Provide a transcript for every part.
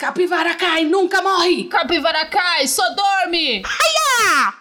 Capivara cai, nunca morre! Capivara cai, só dorme! Haia!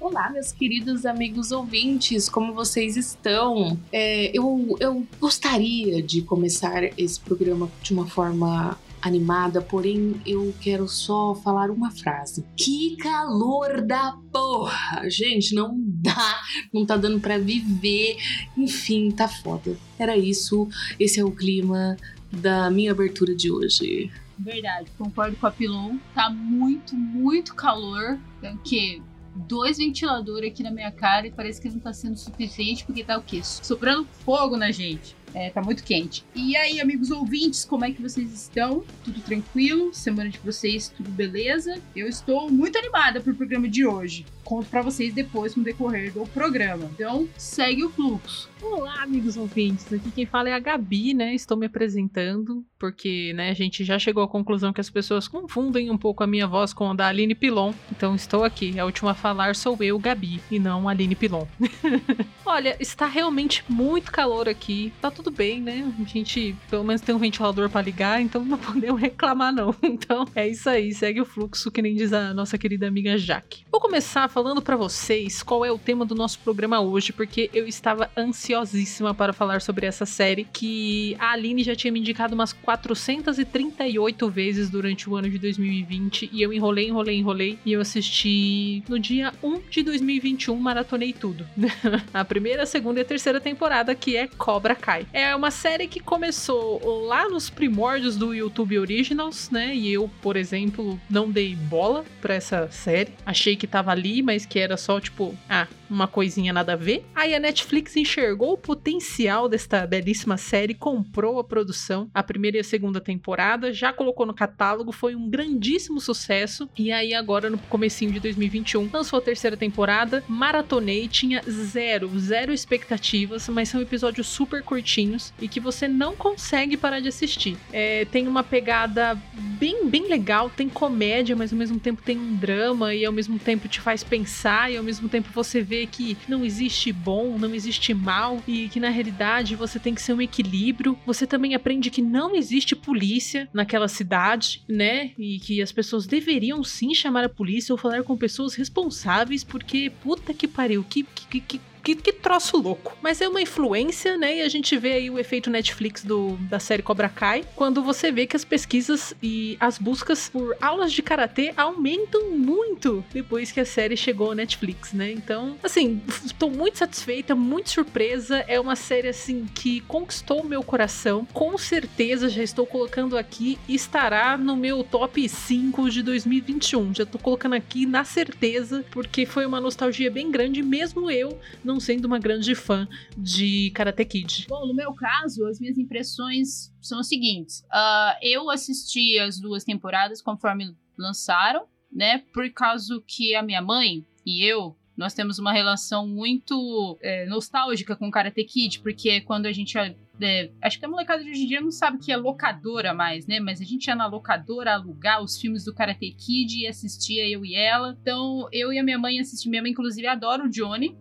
Olá, meus queridos amigos ouvintes, como vocês estão? É, eu, eu gostaria de começar esse programa de uma forma animada, porém eu quero só falar uma frase. Que calor da porra! Gente, não dá, não tá dando para viver. Enfim, tá foda. Era isso. Esse é o clima da minha abertura de hoje. Verdade, concordo com a Pilon. Tá muito, muito calor. Tem que dois ventiladores aqui na minha cara e parece que não tá sendo suficiente porque tá o quê? Sobrando fogo na gente. É, tá muito quente. E aí, amigos ouvintes, como é que vocês estão? Tudo tranquilo? Semana de vocês, tudo beleza? Eu estou muito animada pro programa de hoje. Conto para vocês depois no decorrer do programa. Então, segue o fluxo. Olá, amigos ouvintes. Aqui quem fala é a Gabi, né? Estou me apresentando, porque né, a gente já chegou à conclusão que as pessoas confundem um pouco a minha voz com a da Aline Pilon. Então estou aqui. A última a falar sou eu, Gabi, e não Aline Pilon. Olha, está realmente muito calor aqui. Tá tudo bem, né? A gente pelo menos tem um ventilador para ligar, então não podemos reclamar, não. Então é isso aí, segue o fluxo, que nem diz a nossa querida amiga Jaque. Vou começar falando para vocês qual é o tema do nosso programa hoje, porque eu estava ansiosíssima para falar sobre essa série que a Aline já tinha me indicado umas 438 vezes durante o ano de 2020 e eu enrolei, enrolei, enrolei e eu assisti no dia 1 de 2021, maratonei tudo. a primeira, a segunda e a terceira temporada, que é Cobra Kai. É uma série que começou lá nos primórdios do YouTube Originals, né? E eu, por exemplo, não dei bola pra essa série. Achei que tava ali, mas que era só tipo, ah, uma coisinha nada a ver. Aí a Netflix enxergou o potencial desta belíssima série, comprou a produção, a primeira e a segunda temporada, já colocou no catálogo, foi um grandíssimo sucesso. E aí agora no comecinho de 2021 lançou a terceira temporada, maratonei, tinha zero, zero expectativas, mas são episódios super curtinhos e que você não consegue parar de assistir. É, tem uma pegada bem, bem legal, tem comédia, mas ao mesmo tempo tem um drama e ao mesmo tempo te faz pensar e ao mesmo tempo você vê que não existe bom, não existe mal e que na realidade você tem que ser um equilíbrio. Você também aprende que não existe polícia naquela cidade, né? E que as pessoas deveriam sim chamar a polícia ou falar com pessoas responsáveis, porque puta que pariu, que, que, que que, que troço louco. Mas é uma influência, né? E a gente vê aí o efeito Netflix do, da série Cobra Kai, quando você vê que as pesquisas e as buscas por aulas de karatê aumentam muito depois que a série chegou ao Netflix, né? Então, assim, estou muito satisfeita, muito surpresa. É uma série, assim, que conquistou o meu coração. Com certeza já estou colocando aqui estará no meu top 5 de 2021. Já estou colocando aqui na certeza, porque foi uma nostalgia bem grande, mesmo eu não sendo uma grande fã de Karate Kid. Bom, no meu caso, as minhas impressões são as seguintes. Uh, eu assisti as duas temporadas conforme lançaram, né? Por causa que a minha mãe e eu nós temos uma relação muito é, nostálgica com Karate Kid, porque quando a gente é, acho que a molecada de hoje em dia não sabe que é locadora mais, né? Mas a gente ia na locadora alugar os filmes do Karate Kid e assistia eu e ela. Então, eu e a minha mãe assistimos. Minha mãe, inclusive, adora o Johnny.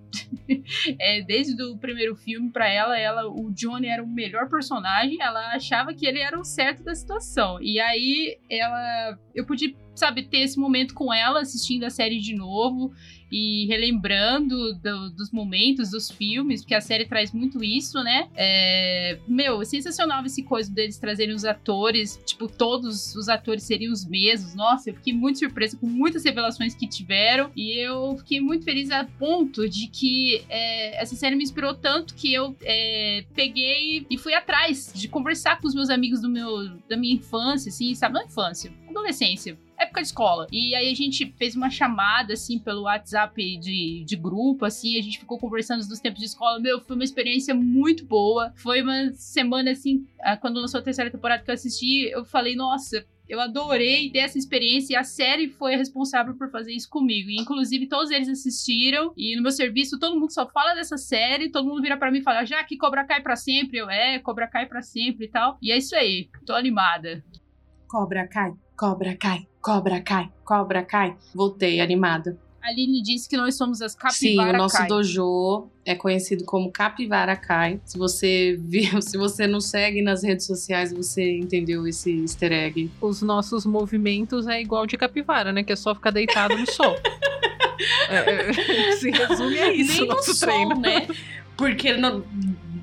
é, desde o primeiro filme para ela, ela, o Johnny era o melhor personagem. Ela achava que ele era o certo da situação. E aí, ela, eu pude, sabe, ter esse momento com ela assistindo a série de novo e relembrando do, dos momentos dos filmes, porque a série traz muito isso, né? É, meu, sensacional esse coisa deles trazerem os atores, tipo, todos os atores seriam os mesmos. Nossa, eu fiquei muito surpresa com muitas revelações que tiveram e eu fiquei muito feliz a ponto de que é, essa série me inspirou tanto que eu é, peguei e fui atrás de conversar com os meus amigos do meu, da minha infância, assim, sabe? Não infância, adolescência época de escola. E aí a gente fez uma chamada, assim, pelo WhatsApp de, de grupo, assim, a gente ficou conversando dos tempos de escola. Meu, foi uma experiência muito boa. Foi uma semana, assim, ah, quando lançou a terceira temporada que eu assisti, eu falei, nossa, eu adorei ter essa experiência e a série foi responsável por fazer isso comigo. E, inclusive, todos eles assistiram. E no meu serviço, todo mundo só fala dessa série. Todo mundo vira para mim e fala: já que Cobra Kai pra sempre. Eu, é, Cobra Kai pra sempre e tal. E é isso aí. Tô animada. Cobra Kai Cobra Kai, Cobra Kai, Cobra Kai. Voltei animada. Aline disse que nós somos as capivara Sim, o nosso Kai. dojo é conhecido como Capivara Kai. Se você viu, se você não segue nas redes sociais, você entendeu esse easter egg. Os nossos movimentos é igual de capivara, né? Que é só ficar deitado no sol. É, é, se resume a isso, Nem o no nosso sol, treino. né? Porque no,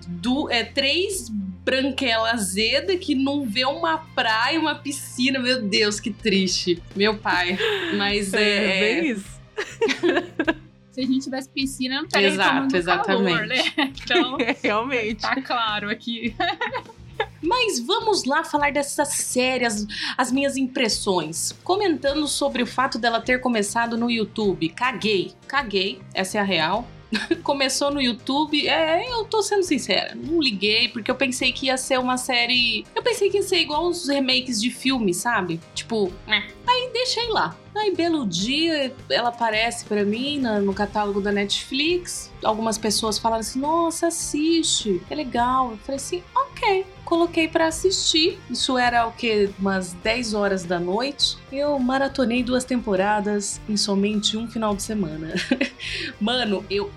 do, é três branquela azeda que não vê uma praia, uma piscina. Meu Deus, que triste. Meu pai. Mas É, é. bem isso. Se a gente tivesse piscina, não estaria Exato, tomando calor, exatamente. né? Então, É, realmente. tá claro aqui. Mas vamos lá falar dessa série, as, as minhas impressões. Comentando sobre o fato dela ter começado no YouTube. Caguei, caguei, essa é a real. Começou no YouTube, é, eu tô sendo sincera, não liguei, porque eu pensei que ia ser uma série. Eu pensei que ia ser igual os remakes de filme, sabe? Tipo, né? aí deixei lá. Aí, belo dia, ela aparece pra mim no catálogo da Netflix. Algumas pessoas falaram assim: nossa, assiste, é legal. Eu falei assim: ok. Coloquei pra assistir. Isso era o que? Umas 10 horas da noite. Eu maratonei duas temporadas em somente um final de semana. Mano, eu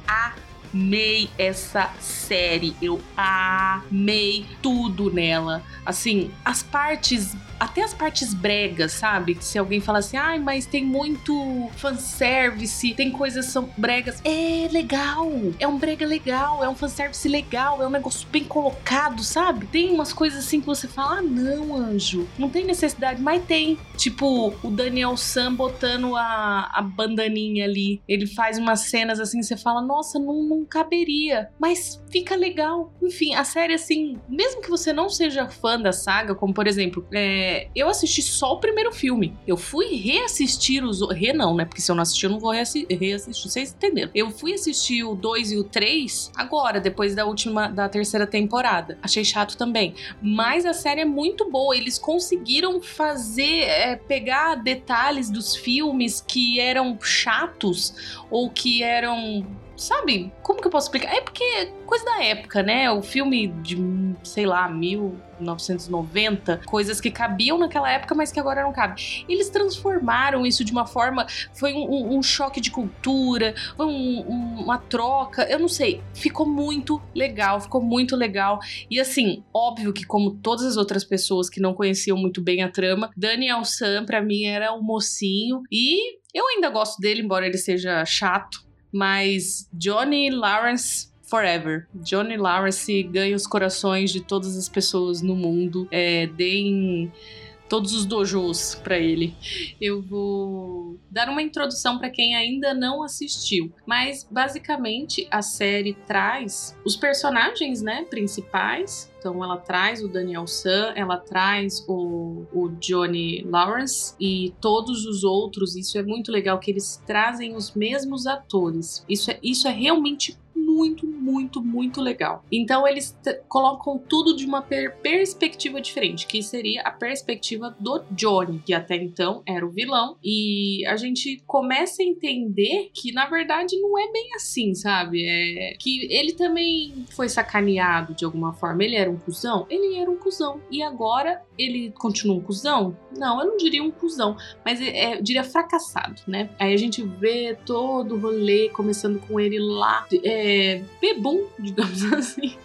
amei essa série. Eu amei tudo nela. Assim, as partes, até as partes bregas, sabe? Se alguém fala assim, ai, mas tem muito fanservice, tem coisas são bregas. É legal. É um brega legal, é um fanservice legal, é um negócio bem colocado, sabe? Tem umas coisas assim que você fala, ah, não, anjo, não tem necessidade, mas tem. Tipo, o Daniel Sam botando a, a bandaninha ali. Ele faz umas cenas assim, você fala, nossa, não, não caberia. Mas fica legal. Enfim, a série, assim, mesmo que você não seja fã da saga, como por exemplo, é, eu assisti só o primeiro filme. Eu fui reassistir os. Re não, né? Porque se eu não assistir, eu não vou reassi- reassistir. Vocês entenderam? Eu fui assistir o 2 e o 3 agora, depois da última, da terceira temporada. Achei chato também. Mas a série é muito boa. Eles conseguiram fazer, é, pegar detalhes dos filmes que eram chatos ou que eram. Sabe? Como que eu posso explicar? É porque é coisa da época, né? O filme de, sei lá, 1990, coisas que cabiam naquela época, mas que agora não cabem. Eles transformaram isso de uma forma. Foi um, um- um choque de cultura, foi um- um- uma troca. Eu não sei. Ficou muito legal, ficou muito legal. E assim, óbvio que, como todas as outras pessoas que não conheciam muito bem a trama, Daniel Sam, pra mim, era o mocinho. E eu ainda gosto dele, embora ele seja chato. Mas Johnny Lawrence. Forever. Johnny Lawrence ganha os corações de todas as pessoas no mundo. É, deem todos os dojos pra ele. Eu vou dar uma introdução pra quem ainda não assistiu, mas basicamente a série traz os personagens, né, principais. Então ela traz o Daniel San, ela traz o, o Johnny Lawrence e todos os outros. Isso é muito legal que eles trazem os mesmos atores. Isso é, isso é realmente muito, muito, muito legal. Então eles colocam tudo de uma per- perspectiva diferente, que seria a perspectiva do Johnny, que até então era o vilão, e a gente começa a entender que na verdade não é bem assim, sabe? É que ele também foi sacaneado de alguma forma. Ele era um cuzão? Ele era um cuzão. E agora ele continua um cuzão? Não, eu não diria um cuzão, mas é, eu diria fracassado, né? Aí a gente vê todo o rolê começando com ele lá, é, bebum, digamos assim,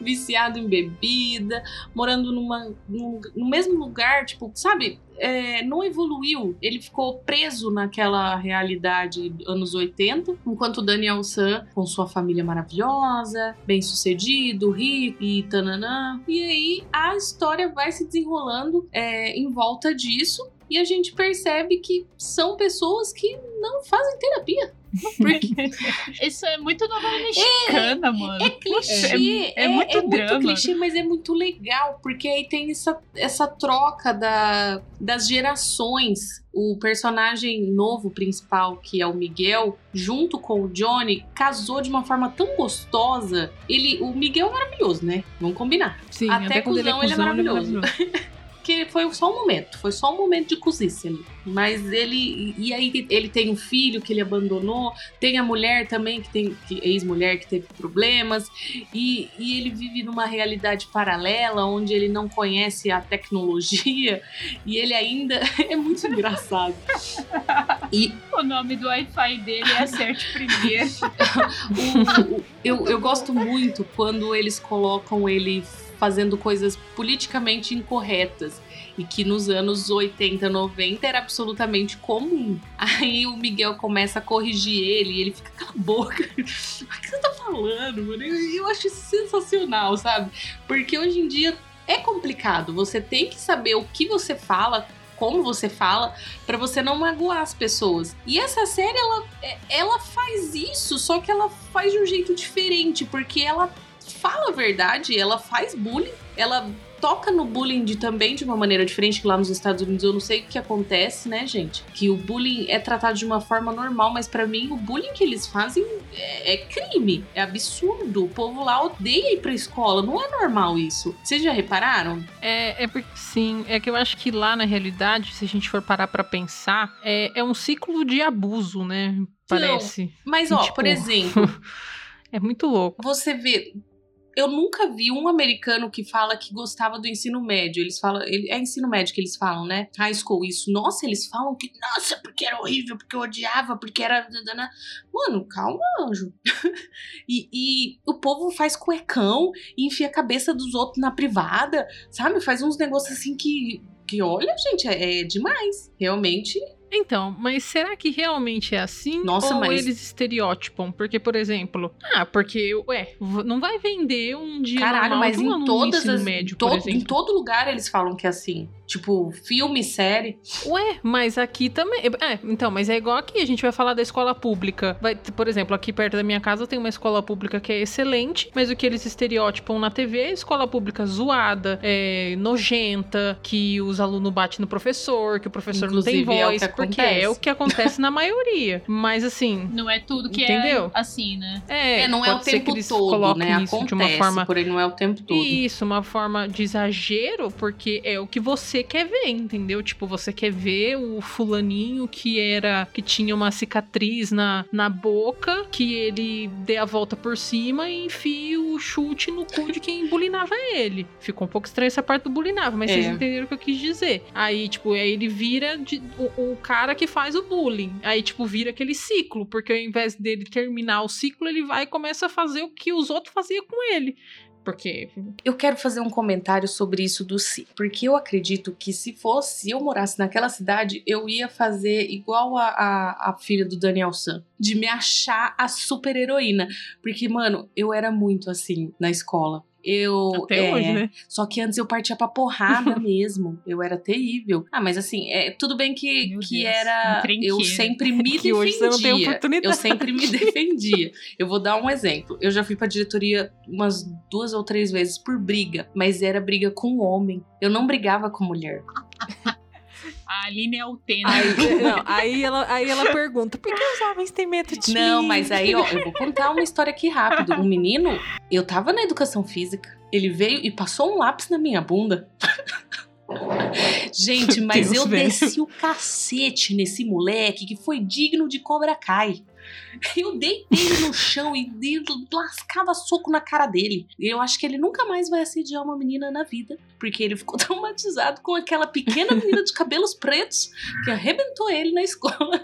viciado em bebida, morando numa, num- no mesmo lugar, tipo, sabe? É, não evoluiu, ele ficou preso naquela realidade anos 80, enquanto Daniel San, com sua família maravilhosa, bem sucedido, rico e tananã. E aí a história vai se desenrolando é, em volta disso. E a gente percebe que são pessoas que não fazem terapia. Porque Isso é muito novela mexicana, mano. é clichê, é- é muito drama. clichê, mas é muito legal, porque aí tem essa, essa troca da, das gerações. O personagem novo principal, que é o Miguel, junto com o Johnny, casou de uma forma tão gostosa. Ele, o Miguel é maravilhoso, né? Vamos combinar. Sim, Até até, ele é cuzão, ele é cuzão, ele é maravilhoso. porque foi só um momento, foi só um momento de cozice ali. Mas ele. E aí ele tem um filho que ele abandonou, tem a mulher também, que tem. ex-mulher que teve problemas, e, e ele vive numa realidade paralela onde ele não conhece a tecnologia e ele ainda. é muito engraçado. E o nome do Wi-Fi dele é Acerte Primeiro. o, o, eu, eu gosto muito quando eles colocam ele fazendo coisas politicamente incorretas e que nos anos 80, 90 era absolutamente comum. Aí o Miguel começa a corrigir ele e ele fica, cala a boca, o que você tá falando, mano? Eu acho isso sensacional, sabe? Porque hoje em dia é complicado, você tem que saber o que você fala, como você fala, para você não magoar as pessoas. E essa série, ela, é, ela faz isso, só que ela faz de um jeito diferente, porque ela fala a verdade, ela faz bullying, ela toca no bullying de, também de uma maneira diferente que lá nos Estados Unidos eu não sei o que acontece, né, gente? Que o bullying é tratado de uma forma normal, mas para mim o bullying que eles fazem é, é, crime, é absurdo. O povo lá odeia ir pra escola, não é normal isso. Vocês já repararam? É, é porque sim, é que eu acho que lá na realidade, se a gente for parar para pensar, é, é um ciclo de abuso, né? Parece. Não, mas ó, tipo... por exemplo. é muito louco. Você vê, eu nunca vi um americano que fala que gostava do ensino médio. Eles falam, é ensino médio que eles falam, né? High school, isso. Nossa, eles falam que, nossa, porque era horrível, porque eu odiava, porque era. Mano, calma, anjo. e, e, o povo faz cuecão e enfia a cabeça dos outros na privada, sabe? Faz uns negócios assim que. Que olha, gente, é, é demais. Realmente então, mas será que realmente é assim? Nossa, ou mas... eles estereotipam? Porque, por exemplo, ah, porque, ué, não vai vender um dia Caralho, mas em todas as, médio, todo, Em todo lugar eles falam que é assim. Tipo, filme, série. Ué, mas aqui também. É, então, mas é igual aqui. A gente vai falar da escola pública. Vai, por exemplo, aqui perto da minha casa tem uma escola pública que é excelente, mas o que eles estereotipam na TV é escola pública zoada, é, nojenta, que os alunos batem no professor, que o professor Inclusive, não tem voz, é porque é o que acontece na maioria. Mas assim. Não é tudo que é entendeu? é assim, né? É, é não é o tempo todo, né? Acontece, de uma forma. Porém, não é o tempo todo. Isso, uma forma de exagero, porque é o que você você quer ver, entendeu? Tipo, você quer ver o fulaninho que era que tinha uma cicatriz na, na boca, que ele dê a volta por cima e enfie o chute no cu de quem bulinava ele. Ficou um pouco estranho essa parte do bulinava, mas é. vocês entenderam o que eu quis dizer. Aí, tipo, aí ele vira de, o, o cara que faz o bullying. Aí, tipo, vira aquele ciclo, porque ao invés dele terminar o ciclo, ele vai e começa a fazer o que os outros faziam com ele. Porque. Eu quero fazer um comentário sobre isso do si. Porque eu acredito que se fosse, se eu morasse naquela cidade, eu ia fazer igual a, a, a filha do Daniel San. De me achar a super heroína. Porque, mano, eu era muito assim na escola. Eu. Até é, hoje, né? Só que antes eu partia pra porrada mesmo. Eu era terrível. Ah, mas assim, é, tudo bem que, que era. Eu sempre me defendia. Hoje você não tem oportunidade. Eu sempre me defendia. eu vou dar um exemplo. Eu já fui pra diretoria umas duas ou três vezes por briga, mas era briga com homem. Eu não brigava com mulher. A Aline é Altena. Aí, não, aí, ela, aí ela pergunta: por que os homens têm medo de Não, mas aí, ó, eu vou contar uma história aqui rápido. Um menino, eu tava na educação física, ele veio e passou um lápis na minha bunda. Gente, mas Deus eu velho. desci o cacete nesse moleque que foi digno de Cobra Kai. Eu deitei ele no chão e lascava soco na cara dele. Eu acho que ele nunca mais vai assediar uma menina na vida, porque ele ficou traumatizado com aquela pequena menina de cabelos pretos que arrebentou ele na escola.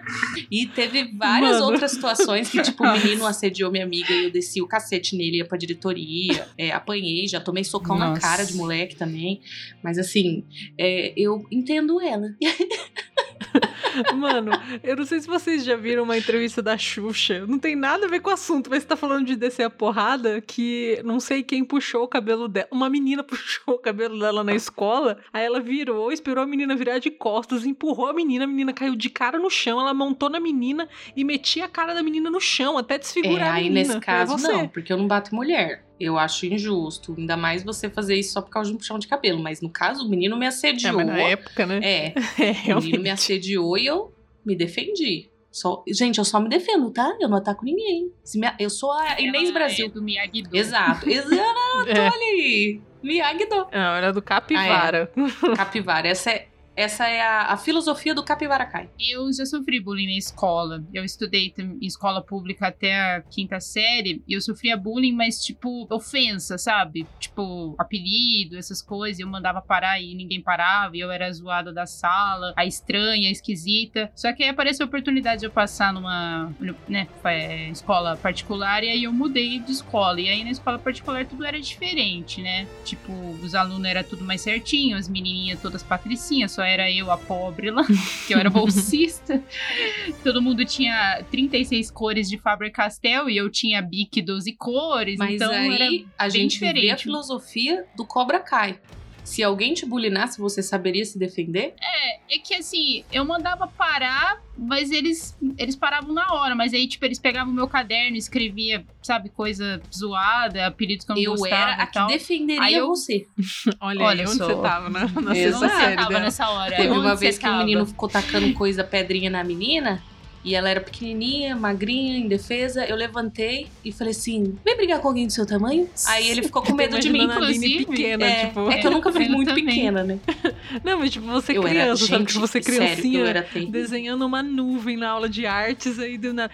E teve várias Mano. outras situações que, tipo, o menino assediou minha amiga e eu desci o cacete nele, ia pra diretoria, é, apanhei, já tomei socão Nossa. na cara de moleque também. Mas assim, é, eu entendo ela. Mano, eu não sei se vocês já viram uma entrevista da Xuxa. Não tem nada a ver com o assunto, mas você tá falando de descer a porrada que não sei quem puxou o cabelo dela. Uma menina puxou o cabelo dela na escola. Aí ela virou, esperou a menina virar de costas, empurrou a menina, a menina caiu de cara no chão, ela montou na menina e metia a cara da menina no chão, até desfigurar é, a menina. Aí nesse caso, é não, porque eu não bato mulher. Eu acho injusto. Ainda mais você fazer isso só por causa de um puxão de cabelo. Mas no caso, o menino me assediou. É, mas na época, né? É. é o menino me assediou e eu me defendi. Só, gente, eu só me defendo, tá? Eu não ataco ninguém. Me, eu sou a Inês Ela Brasil. É do Miyagi-Do. Exato. Exato, É. olha aí. Miyagi-Do. Não, era do capivara. Capivara. Essa é, essa é a, a filosofia do Capivara Kai. Eu já sofri bullying na escola. Eu estudei em escola pública até a quinta série e eu sofria bullying, mas tipo, ofensa, sabe? Tipo, apelido, essas coisas. Eu mandava parar e ninguém parava, e eu era a zoada da sala, a estranha, a esquisita. Só que aí apareceu a oportunidade de eu passar numa né, escola particular e aí eu mudei de escola. E aí na escola particular tudo era diferente, né? Tipo, os alunos era tudo mais certinho, as menininhas todas patricinhas, só era eu a pobre lá, que eu era bolsista. Todo mundo tinha 36 cores de Faber-Castell e eu tinha Bic 12 cores, Mas então aí era a gente vê a diferente. filosofia do Cobra Kai. Se alguém te bulinasse, você saberia se defender? É que assim, eu mandava parar, mas eles, eles paravam na hora. Mas aí, tipo, eles pegavam o meu caderno escrevia, sabe, coisa zoada, apelidos que eu não Eu gostava era a e que defenderia Aí eu- você. Olha, Olha aí onde só. você tava, na, na Exato. sexta Onde você série tava nessa hora? Teve uma vez que o tava? menino ficou tacando coisa, pedrinha na menina. E ela era pequenininha, magrinha, indefesa. Eu levantei e falei assim: vem brigar com alguém do seu tamanho? Aí ele ficou com medo de mim. Inclusive. pequena, É, tipo. é que eu nunca fui muito também. pequena, né? Não, mas tipo, você eu criança, era, sabe? que você sério, criancinha terrível. desenhando uma nuvem na aula de artes aí do nada.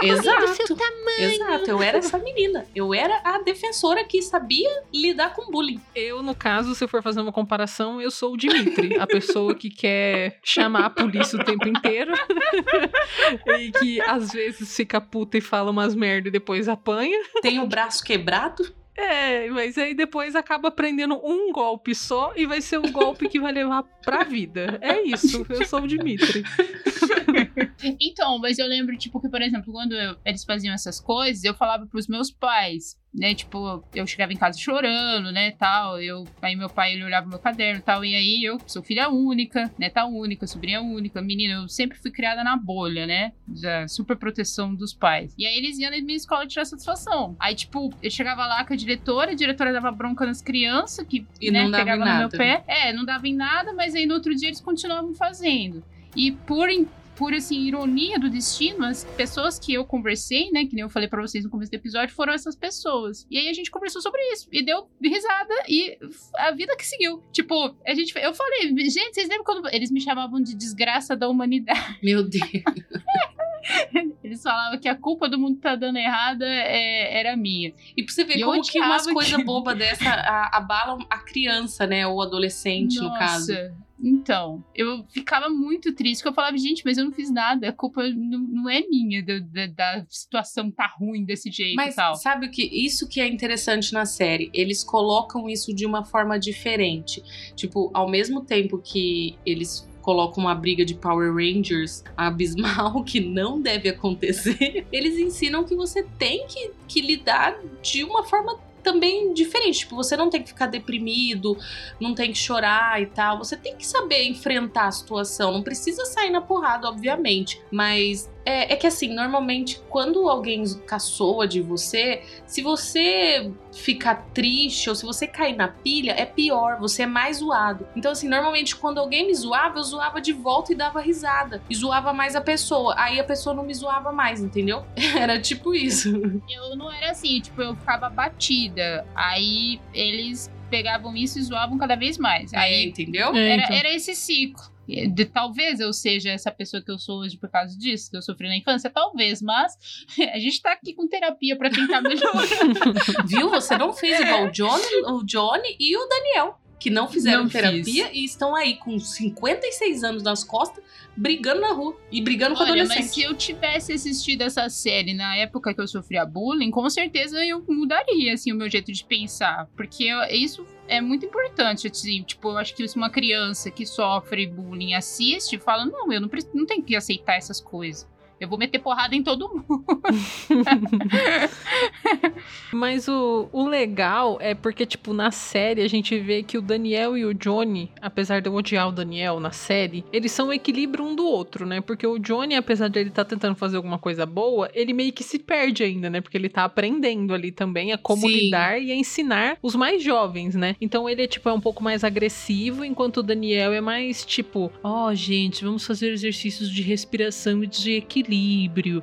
Exato. Exato, eu era essa menina. Eu era a defensora que sabia lidar com bullying. Eu, no caso, se eu for fazer uma comparação, eu sou o Dimitri, a pessoa que quer chamar a polícia o tempo inteiro e que às vezes fica puta e fala umas merda e depois apanha. Tem o braço quebrado. É, mas aí depois acaba aprendendo um golpe só e vai ser o golpe que vai levar pra vida. É isso, eu sou o Dimitri. Então, mas eu lembro, tipo, que, por exemplo, quando eu- eles faziam essas coisas, eu falava pros meus pais, né? Tipo, eu chegava em casa chorando, né, tal. Eu, aí meu pai, ele olhava meu caderno e tal. E aí eu sou filha única, neta única, sobrinha única, menina. Eu sempre fui criada na bolha, né? Da super proteção dos pais. E aí eles iam na minha escola tirar satisfação. Aí, tipo, eu chegava lá com a diretora, a diretora dava bronca nas crianças, que E né, não pegava no meu pé. É, não dava em nada, mas aí no outro dia eles continuavam fazendo. E por, por assim, ironia do destino, as pessoas que eu conversei, né, que nem eu falei pra vocês no começo do episódio, foram essas pessoas. E aí a gente conversou sobre isso e deu risada e a vida que seguiu. Tipo, a gente, eu falei, gente, vocês lembram quando eles me chamavam de desgraça da humanidade? Meu Deus. Eles falavam que a culpa do mundo tá dando errada é- era minha. E pra você ver E como que umas coisas aquilo. bobas dessa abalam a criança, né? Ou o adolescente, no caso. Então, eu ficava muito triste, porque eu falava, gente, mas eu não fiz nada, a culpa não, não é minha da, da, da situação tá ruim desse jeito Mas e tal. sabe o que? Isso que é interessante na série. Eles colocam isso de uma forma diferente. Tipo, ao mesmo tempo que eles colocam uma briga de Power Rangers abismal que não deve acontecer, eles ensinam que você tem que, que lidar de uma forma também diferente. Tipo, você não tem que ficar deprimido, não tem que chorar e tal. Você tem que saber enfrentar a situação. Não precisa sair na porrada, obviamente. Mas é, é que assim, normalmente, quando alguém caçoa de você, se você ficar triste ou se você cair na pilha, é pior, você é mais zoado. Então, assim, normalmente quando alguém me zoava, eu zoava de volta e dava risada. E zoava mais a pessoa. Aí a pessoa não me zoava mais, entendeu? Era tipo isso. Eu não era assim, tipo, eu ficava batida. Aí eles pegavam isso e zoavam cada vez mais. Aí, Aí entendeu? É, era, então. era esse ciclo. De, talvez eu seja essa pessoa que eu sou hoje por causa disso, que eu sofri na infância, talvez, mas a gente tá aqui com terapia pra tentar melhorar. Viu? Você não fez igual o Johnny, o Johnny e o Daniel, que não fizeram Não terapia e estão aí com 56 anos nas costas, brigando na rua e brigando com Olha, mas se eu tivesse assistido essa série na época que eu sofria bullying, com certeza eu mudaria, assim, o meu jeito de pensar. Porque isso é muito importante, assim. Tipo, eu acho que se uma criança que sofre bullying assiste, fala, não, eu não, não tenho que aceitar essas coisas. Eu vou meter porrada em todo mundo. Mas o, o legal é porque, tipo, na série a gente vê que o Daniel e o Johnny, apesar de eu odiar o Daniel na série, eles são o equilíbrio um do outro, né? Porque o Johnny, apesar de ele estar tá tentando fazer alguma coisa boa, ele meio que se perde ainda, né? Porque ele tá aprendendo ali também a como Sim. lidar e a ensinar os mais jovens, né? Então ele é, tipo, é um pouco mais agressivo, enquanto o Daniel é mais, tipo, ó, oh, gente, vamos fazer exercícios de respiração e de equilíbrio.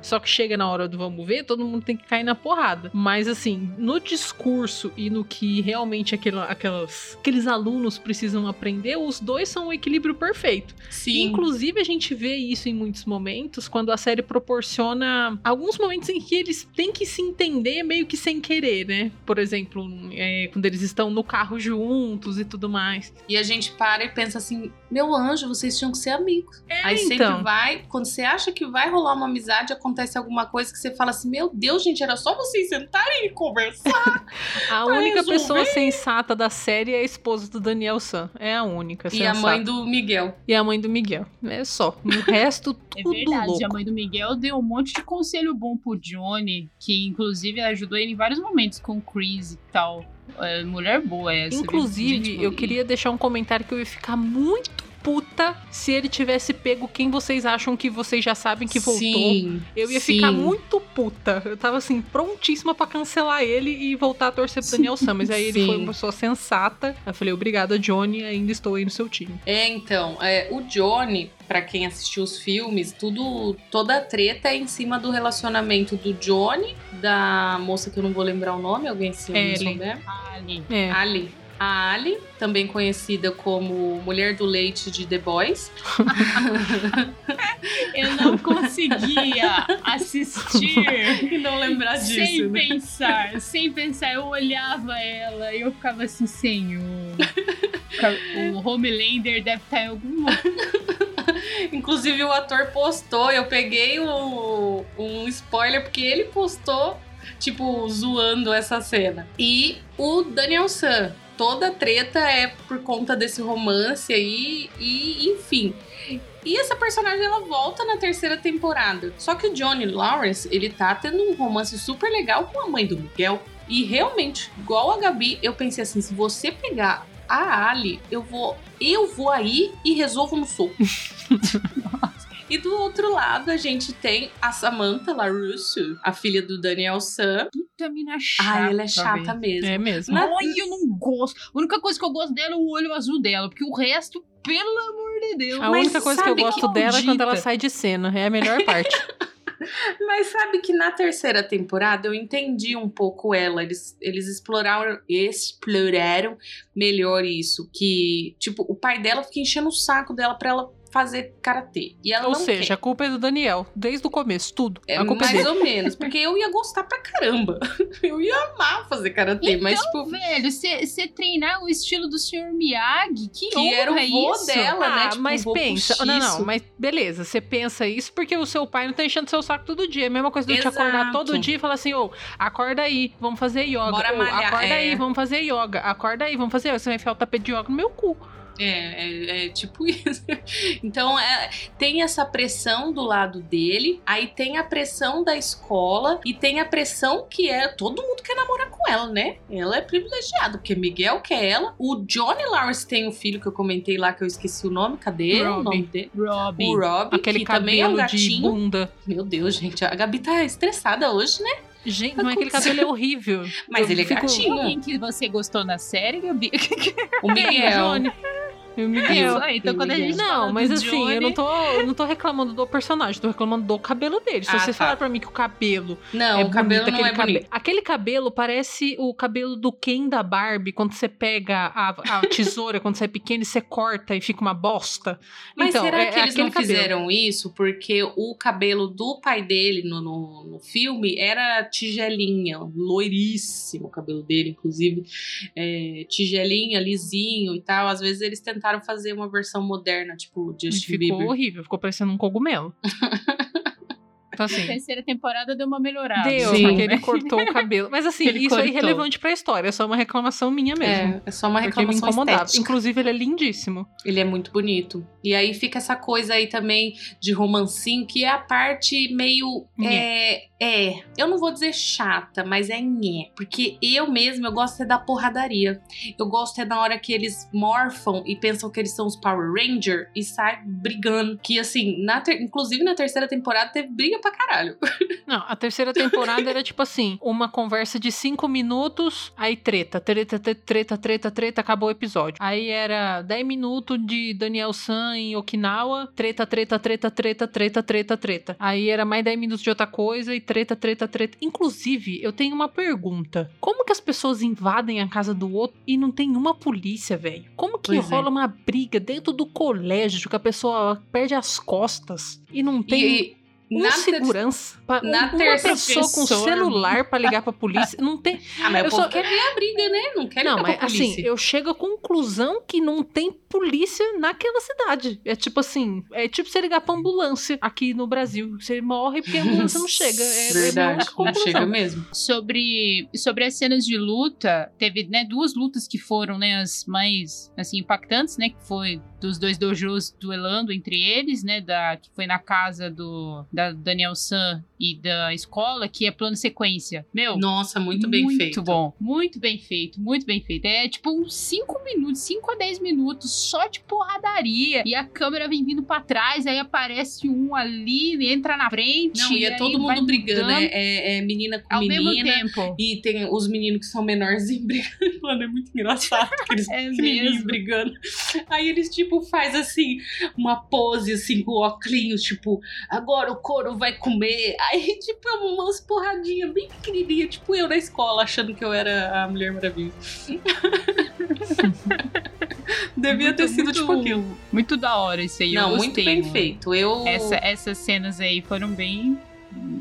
Só que chega na hora do vamos ver, todo mundo tem que cair na porrada. Mas, assim, no discurso e no que realmente aquela, aquelas, aqueles alunos precisam aprender, os dois são um equilíbrio perfeito. Sim. inclusive, a gente vê isso em muitos momentos, quando a série proporciona alguns momentos em que eles têm que se entender meio que sem querer, né? Por exemplo, é, quando eles estão no carro juntos e tudo mais. E a gente para e pensa assim: meu anjo, vocês tinham que ser amigos. É, Aí então. sempre vai, quando você acha que vai rolar uma amizade, acontece alguma coisa que você fala assim: meu Deus, gente, era só vocês sentarem e conversar. a única resolver. pessoa sensata da série é a esposa do Daniel San. É a única. E a mãe do Miguel. E a mãe do Miguel. É só. O resto, é tudo verdade, louco. a mãe do Miguel deu um monte de conselho bom pro Johnny, que inclusive ajudou ele em vários momentos com o Chris e tal. É, mulher boa essa. Inclusive, eu queria deixar um comentário que eu ia ficar muito puta se ele tivesse pego quem vocês acham que vocês já sabem que voltou. Sim, eu ia sim. ficar muito puta. Eu tava assim, prontíssima para cancelar ele e voltar a torcer pro Daniel Sam. Mas aí ele Sim. foi uma pessoa sensata. Eu falei, obrigada, Johnny, ainda estou aí no seu time. É, então, é, o Johnny, pra quem assistiu os filmes, tudo, toda a treta é em cima do relacionamento do Johnny, da moça que eu não vou lembrar o nome, alguém se souber? Ali. É. Ali. A Ali, também conhecida como Mulher do Leite de The Boys. Eu não conseguia assistir E não lembrar disso. sem né? pensar, sem pensar. Eu olhava ela e eu ficava assim, senhor. O Homelander deve estar em algum lugar. Inclusive o ator postou, eu peguei o, um spoiler porque ele postou, tipo, zoando essa cena. E o Daniel San, toda a treta é por conta desse romance aí, e enfim. E essa personagem ela volta na terceira temporada. Só que o Johnny Lawrence, ele tá tendo um romance super legal com a mãe do Miguel. E realmente, igual a Gabi, eu pensei assim, se você pegar a Ali, eu vou eu vou aí e resolvo no soco. E do outro lado, a gente tem a Samantha LaRusso, a filha do Daniel San. Puta mina chata. Ai, ela é chata mesmo. É mesmo. Na- Ai, eu não gosto. A única coisa que eu gosto dela é o olho azul dela, porque o resto, pelo amor de Deus. A Mas única coisa que eu gosto que dela é quando ela sai de cena. É a melhor parte. Mas sabe que na terceira temporada eu entendi um pouco ela. Eles, eles exploraram, exploraram melhor isso. Que, tipo, o pai dela fica enchendo o saco dela pra ela fazer karatê. E ela Ou não seja, quer. a culpa é do Daniel. Desde o começo, tudo. É a culpa é mais dele. ou menos, porque eu ia gostar pra caramba. Eu ia amar fazer karatê, mas tipo, Velho, você treinar o estilo do Sr. Miyagi, que, Que era o vô isso? dela. Ah, né? Tipo, mas pensa. Não, não, mas beleza. Você pensa isso porque o seu pai não tá enchendo seu saco todo dia. É a mesma coisa de eu te acordar todo dia e falar assim: ô, acorda aí, vamos fazer yoga. Bora malhar, acorda é. aí, vamos fazer yoga. Acorda aí, vamos fazer. Você vai enfiar o tapete de yoga no meu cu. É, é, é tipo isso. Então, é, tem essa pressão do lado dele, aí tem a pressão da escola e tem a pressão que é todo mundo quer namorar com ela, né? Ela é privilegiada, porque Miguel quer ela. O Johnny Lawrence tem um filho que eu comentei lá que eu esqueci o nome, cadê o Robbie. nome dele? Robbie. O Rob, Aquele que também é um de gatinho. bunda. Meu Deus, gente, a Gabi tá estressada hoje, né? Gente, mas aquele cabelo é horrível. Mas Eu ele é fico- gatinho. Quem que você gostou na série, Gabi? O É, Miguel. Johnny. E o Miguel. Isso aí, então quando a gente Não, fala mas do assim, Johnny, eu não tô, eu não tô reclamando do personagem, tô reclamando do cabelo dele. Se Ah, vocês tá. falarem pra mim que o cabelo Não, é o cabelo bonito, não é aquele bonito. cabelo. Aquele cabelo parece o cabelo do Ken da Barbie, quando você pega a, a tesoura quando você é pequeno e você corta e fica uma bosta. Mas então, será é, que é eles não cabelo. fizeram isso porque o cabelo do pai dele no, no, no filme era tigelinha, loiríssimo o cabelo dele, inclusive. É, tigelinha, lisinho e tal. Às vezes eles tentaram fazer uma versão moderna, tipo E Justin ficou Bieber. horrível, ficou parecendo um cogumelo. Então, assim. terceira temporada deu uma melhorada. Deu, Sim. porque ele cortou o cabelo. Mas assim, Ele isso é cortou. irrelevante pra história, é só uma reclamação minha mesmo. É, é só uma Porque me reclamação incomodava. estética. Inclusive, ele é lindíssimo. Ele é muito bonito. E aí fica essa coisa aí também de romancinho, que é a parte meio. É, é. Eu não vou dizer chata, mas é nhé. Porque eu mesma, eu gosto é da porradaria. Eu gosto é na hora que eles morfam e pensam que eles são os Power Ranger e saem brigando. Que assim, na ter- inclusive na terceira temporada teve briga pra caralho. Não, a terceira temporada era tipo assim: uma conversa de cinco minutos, aí treta, treta, treta, treta, treta, treta, acabou o episódio. Aí era 10 minutos de Daniel San em Okinawa, treta, treta, treta, treta, treta, treta, treta. Aí era mais 10 minutos de outra coisa e treta, treta, treta. Inclusive, eu tenho uma pergunta: como que as pessoas invadem a casa do outro e não tem uma polícia, velho? Como que Pois é. rola uma briga dentro do colégio que a pessoa perde as costas e não tem E, um na ter- segurança, pra, na uma terceira pessoa com pessoa, celular pra ligar pra polícia, não tem. Ah, mas Eu o povo só- quer ver a briga, né? Não quer Não, ligar mas pra assim, polícia. eu chego à conclusão que não tem polícia naquela cidade. É tipo assim, é tipo você ligar pra ambulância aqui no Brasil. Você morre porque a ambulância não chega. É, é Verdade, não chega mesmo. sobre, sobre as cenas de luta, teve né, duas lutas que foram né, as mais assim, impactantes, né? Que foi dos dois dojos duelando entre eles, né? Da, que foi na casa do da Daniel San e da escola, que é plano sequência. Meu, Nossa, muito bem muito feito. bom, muito bem feito, muito bem feito. É tipo uns 5 minutos, 5 a 10 minutos só de porradaria. E a câmera vem vindo pra trás, aí aparece um ali, entra na frente. Não, e é aí todo vai mundo brigando. É, é- é menina com Ao mesmo menina. tempo. E tem os meninos que são menorzinhos brigando. Mano, é muito engraçado. Aqueles É mesmo. brigando. Aí eles, tipo, faz assim, uma pose, assim, com óculos, tipo, agora o couro vai comer. Aí, tipo, é umas porradinhas bem pequenininhas, tipo eu na escola, achando que eu era a Mulher Maravilha. Devia Muito- ter sido, muito- tipo, aquilo. Muito da hora isso aí. Não, muito bem mano. feito. Eu... Essa- essas cenas aí foram bem.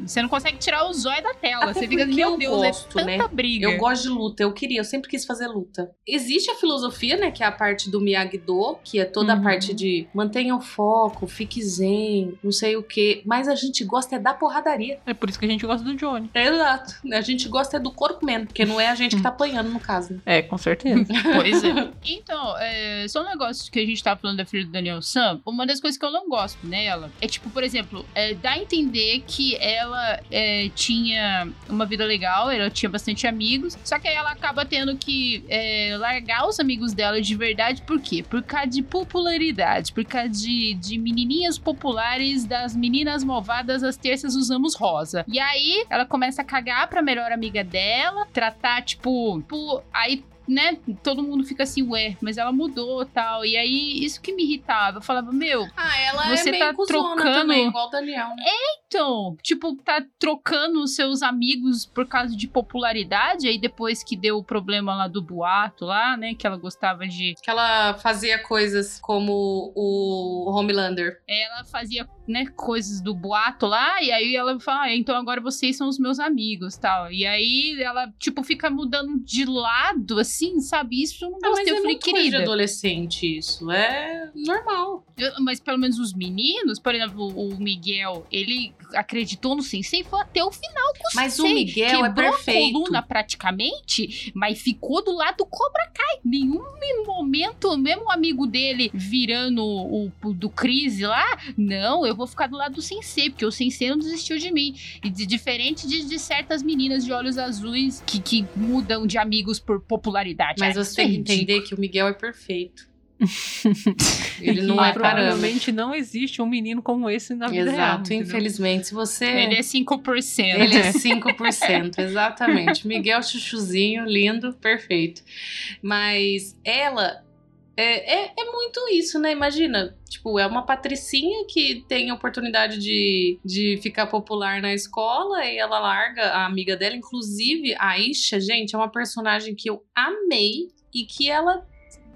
Você não consegue tirar o zóio da tela. Até Você fica, meu eu Deus, gosto, é tanta né? briga. Eu gosto de luta, eu queria, eu sempre quis fazer luta. Existe a filosofia, né, que é a parte do Miyagi-Do, que é toda Uhum. a parte de mantenha o foco, fique zen, não sei o quê, mas a gente gosta é da porradaria. É por isso que a gente gosta do Johnny. É exato. A gente gosta é do corpo mesmo, porque não é a gente que tá apanhando no caso. né? É, com certeza. Pois é. Então, é, só um negócio que a gente tava falando da filha do Daniel Sam. Uma das coisas que eu não gosto nela é, tipo, por exemplo, é, dá a entender que ela é, tinha uma vida legal, ela tinha bastante amigos, só que aí ela acaba tendo que é, largar os amigos dela de verdade, por quê? Por causa de popularidade, por causa de, de menininhas populares, das meninas malvadas, às terças usamos rosa. E aí ela começa a cagar pra melhor amiga dela, tratar, tipo, tipo aí né, todo mundo fica assim, ué, mas ela mudou tal. E aí, isso que me irritava. Eu falava, meu, Ah, ela Você é meio tá trocando- também, igual o Daniel, né? Então, tipo, tá trocando os seus amigos por causa de popularidade. Aí depois que deu o problema lá do boato lá, né, que ela gostava de. Que ela fazia coisas como o Homelander. Ela fazia, né, coisas do boato lá. E aí ela fala, ah, então agora vocês são os meus amigos tal. E aí ela, tipo, fica mudando de lado, assim, sabe? Isso eu não Ah, mas gostei. é eu falei, coisa de querida. adolescente isso. É normal. Eu- Mas pelo menos os meninos, por exemplo, o Miguel, ele acreditou no sensei foi até o final com o Mas o sensei. Miguel é Quebrou perfeito. a coluna praticamente, mas ficou do lado do Cobra Kai. Nenhum momento, mesmo o amigo dele virando o, o do Crise lá, não, eu vou ficar do lado do sensei, porque o sensei não desistiu de mim. E de- diferente de, de certas meninas de olhos azuis que, que mudam de amigos por popularidade. Mas Ah, você isso tem é que entender que o Miguel é perfeito. Ele não é parâmetro. provavelmente não existe um menino como esse na vida real. Exato, infelizmente. Se você. Ele é 5%. Ele é 5%, exatamente. Miguel Chuchuzinho, lindo, perfeito. Mas ela é, é, é muito isso, né? Imagina, tipo, é uma patricinha que tem a oportunidade de, de ficar popular na escola e ela larga a amiga dela. Inclusive, a Isha, gente, é uma personagem que eu amei e que ela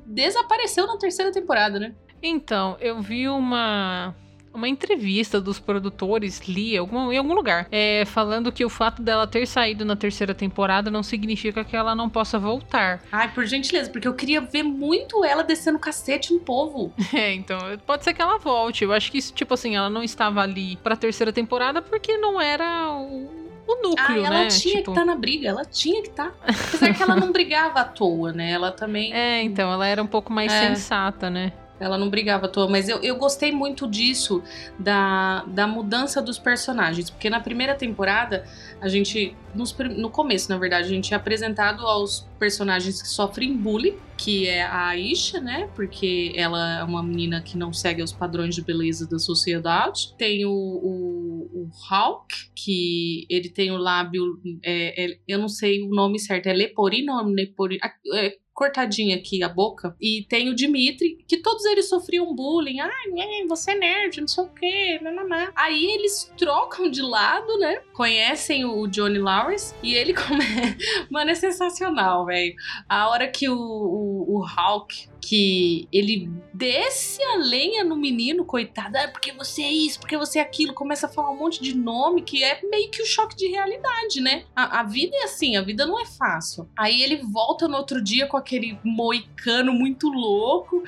desapareceu na terceira temporada, né? Então, eu vi uma uma entrevista dos produtores, li algum, em algum lugar, é, falando que o fato dela ter saído na terceira temporada não significa que ela não possa voltar. Ai, por gentileza, porque eu queria ver muito ela descendo cacete no povo. É, então, pode ser que ela volte. Eu acho que isso, tipo assim, ela não estava ali pra terceira temporada porque não era o o núcleo, ah, ela né? tinha tipo... que estar tá na briga, ela tinha que estar. Tá. Apesar que ela não brigava à toa, né? Ela também. É, então, ela era um pouco mais é. sensata, né? Ela não brigava à toa, mas eu, eu gostei muito disso, da, da mudança dos personagens. Porque na primeira temporada, a gente. Nos, no começo, na verdade, a gente é apresentado aos personagens que sofrem bullying, que é a Aisha, né? Porque ela é uma menina que não segue os padrões de beleza da sociedade. Tem o, o, o Hulk, que ele tem o lábio. É, é, eu não sei o nome certo, é leporino ou leporino? É, cortadinha aqui a boca. E tem o Dimitri, que todos eles sofriam bullying. Ai, você é nerd, não sei o quê. Nananã. Aí eles trocam de lado, né? Conhecem o Johnny Lawrence e ele começa. Mano, é sensacional, velho. A hora que o, o, o Hulk que ele desce a lenha no menino, coitado, ah, porque você é isso, porque você é aquilo, começa a falar um monte de nome que é meio que o um choque de realidade, né? A, a, vida é assim, a vida não é fácil. Aí ele volta no outro dia com aquele moicano muito louco.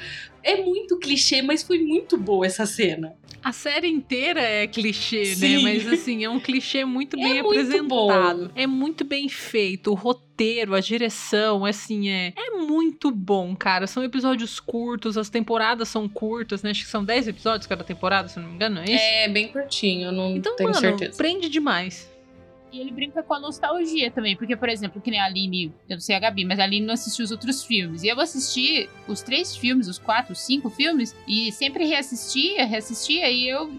É muito clichê, mas foi muito boa essa cena. A série inteira é clichê, né? Sim. né? Mas assim, é um clichê muito é bem é apresentado. Muito é muito bem feito. O roteiro, a direção, assim, é, é muito bom, cara. São episódios curtos, as temporadas são curtas, né? Acho que são 10 episódios cada temporada, se não me engano, é isso? É, bem curtinho, não então, tenho mano, certeza. prende demais. E ele brinca com a nostalgia também, porque, por exemplo, que nem a Aline, eu não sei a Gabi, mas a Aline não assistiu os outros filmes. E eu assisti os três filmes, os quatro, os cinco filmes, e sempre reassistia, reassistia, e eu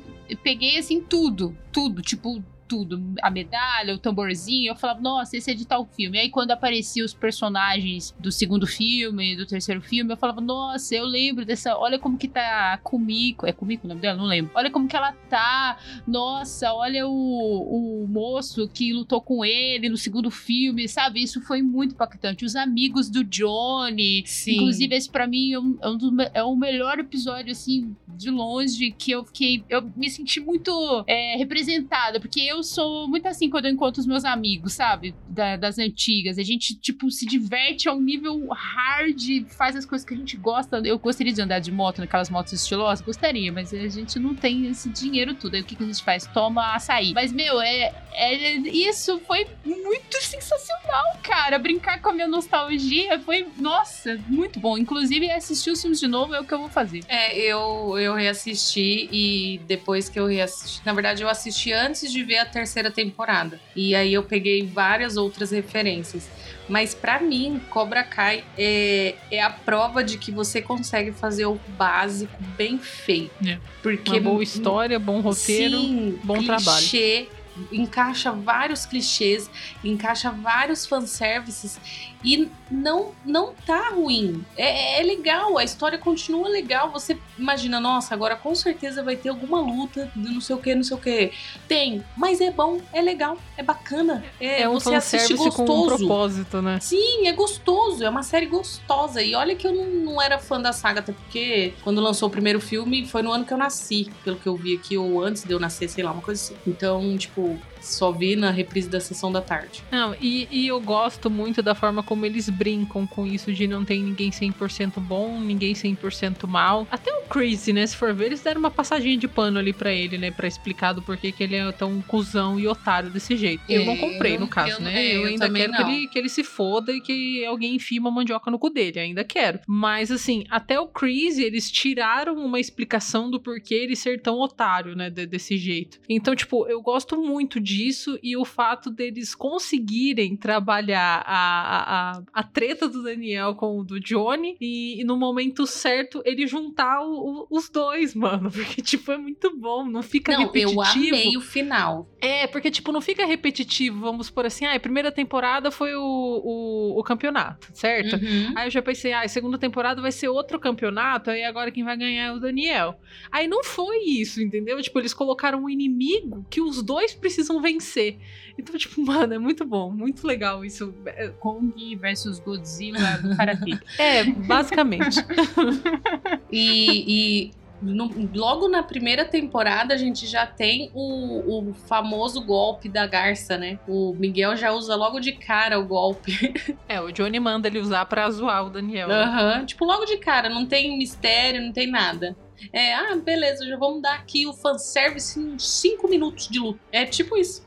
peguei assim tudo, tudo, tipo, tudo, a medalha, o tamborzinho, eu falava, nossa, esse é de tal filme. E aí quando apareciam os personagens do segundo filme, do terceiro filme, eu falava, nossa, eu lembro dessa, olha como que tá a Kumiko, é Kumiko o nome dela? Não lembro. Olha como que ela tá, nossa, olha o, o moço que lutou com ele no segundo filme, sabe? Isso foi muito impactante. Os amigos do Johnny, Sim. inclusive esse para mim é, um, é, um dos, é o melhor episódio, assim, de longe, que eu fiquei, eu me senti muito é, representada, porque eu sou muito assim quando eu encontro os meus amigos, sabe? Da, das antigas. A gente, tipo, se diverte a um nível hard, faz as coisas que a gente gosta. Eu gostaria de andar de moto, naquelas motos estilosas? Gostaria, mas a gente não tem esse dinheiro tudo. Aí o que, que a gente faz? Toma açaí. Mas, meu, é, é, isso foi muito sensacional, cara. Brincar com a minha nostalgia foi, nossa, muito bom. Inclusive, assistir os filmes de novo é o que eu vou fazer. É, eu, eu reassisti e depois que eu reassisti. Na verdade, eu assisti antes de ver a terceira temporada. E aí eu peguei várias outras referências. Mas para mim, Cobra Kai é, é a prova de que você consegue fazer o básico bem feito. É. Porque Uma boa história, bom roteiro, sim, bom clichê, trabalho encaixa vários clichês, encaixa vários fanservices e não não tá ruim. É, é, legal, a história continua legal. Você imagina, nossa, agora com certeza vai ter alguma luta não sei o que, não sei o que. Tem, mas é bom, é legal, é bacana. É, é um você assiste gostoso. com um propósito, né? Sim, é gostoso, é uma série gostosa. E olha que eu não, não era fã da saga, até porque quando lançou o primeiro filme foi no ano que eu nasci, pelo que eu vi aqui, ou antes de eu nascer, sei lá, uma coisa assim. Então, tipo, só vi na reprise da sessão da tarde. Não, e, e eu gosto muito da forma como eles brincam com isso de não ter ninguém 100% bom, ninguém 100% mal. Até o Chris, né, se for ver, eles deram uma passadinha de pano ali para ele, né, para explicar do porquê que ele é tão cuzão e otário desse jeito. Eu, eu não comprei, no caso, eu, né? Eu, eu ainda quero que ele, que ele se foda e que alguém enfie uma mandioca no cu dele, ainda quero. Mas, assim, até o Chris, eles tiraram uma explicação do porquê ele ser tão otário, né, de, desse jeito. Então, tipo, eu gosto muito de disso e o fato deles conseguirem trabalhar a, a, a treta do Daniel com o do Johnny e, e no momento certo ele juntar o, o, os dois, mano. Porque, tipo, é muito bom, não fica não, repetitivo. Eu amei o final. É, porque, tipo, não fica repetitivo, vamos por assim, ah, a primeira temporada foi o, o, o campeonato, certo? Uhum. Aí eu já pensei, ah, a segunda temporada vai ser outro campeonato, aí agora quem vai ganhar é o Daniel. Aí não foi isso, entendeu? Tipo, eles colocaram um inimigo que os dois precisam vencer. Então, tipo, mano, é muito bom, muito legal isso. É, Kong versus Godzilla do Karate. é, basicamente. e, e no, logo na primeira temporada a gente já tem o, o famoso golpe da garça, né? O Miguel já usa logo de cara o golpe. É, o Johnny manda ele usar pra zoar o Daniel. né? Aham. Tipo, logo de cara, não tem mistério, não tem nada. É, ah, beleza, já vamos dar aqui o fanservice em 5 minutos de luta. É tipo isso.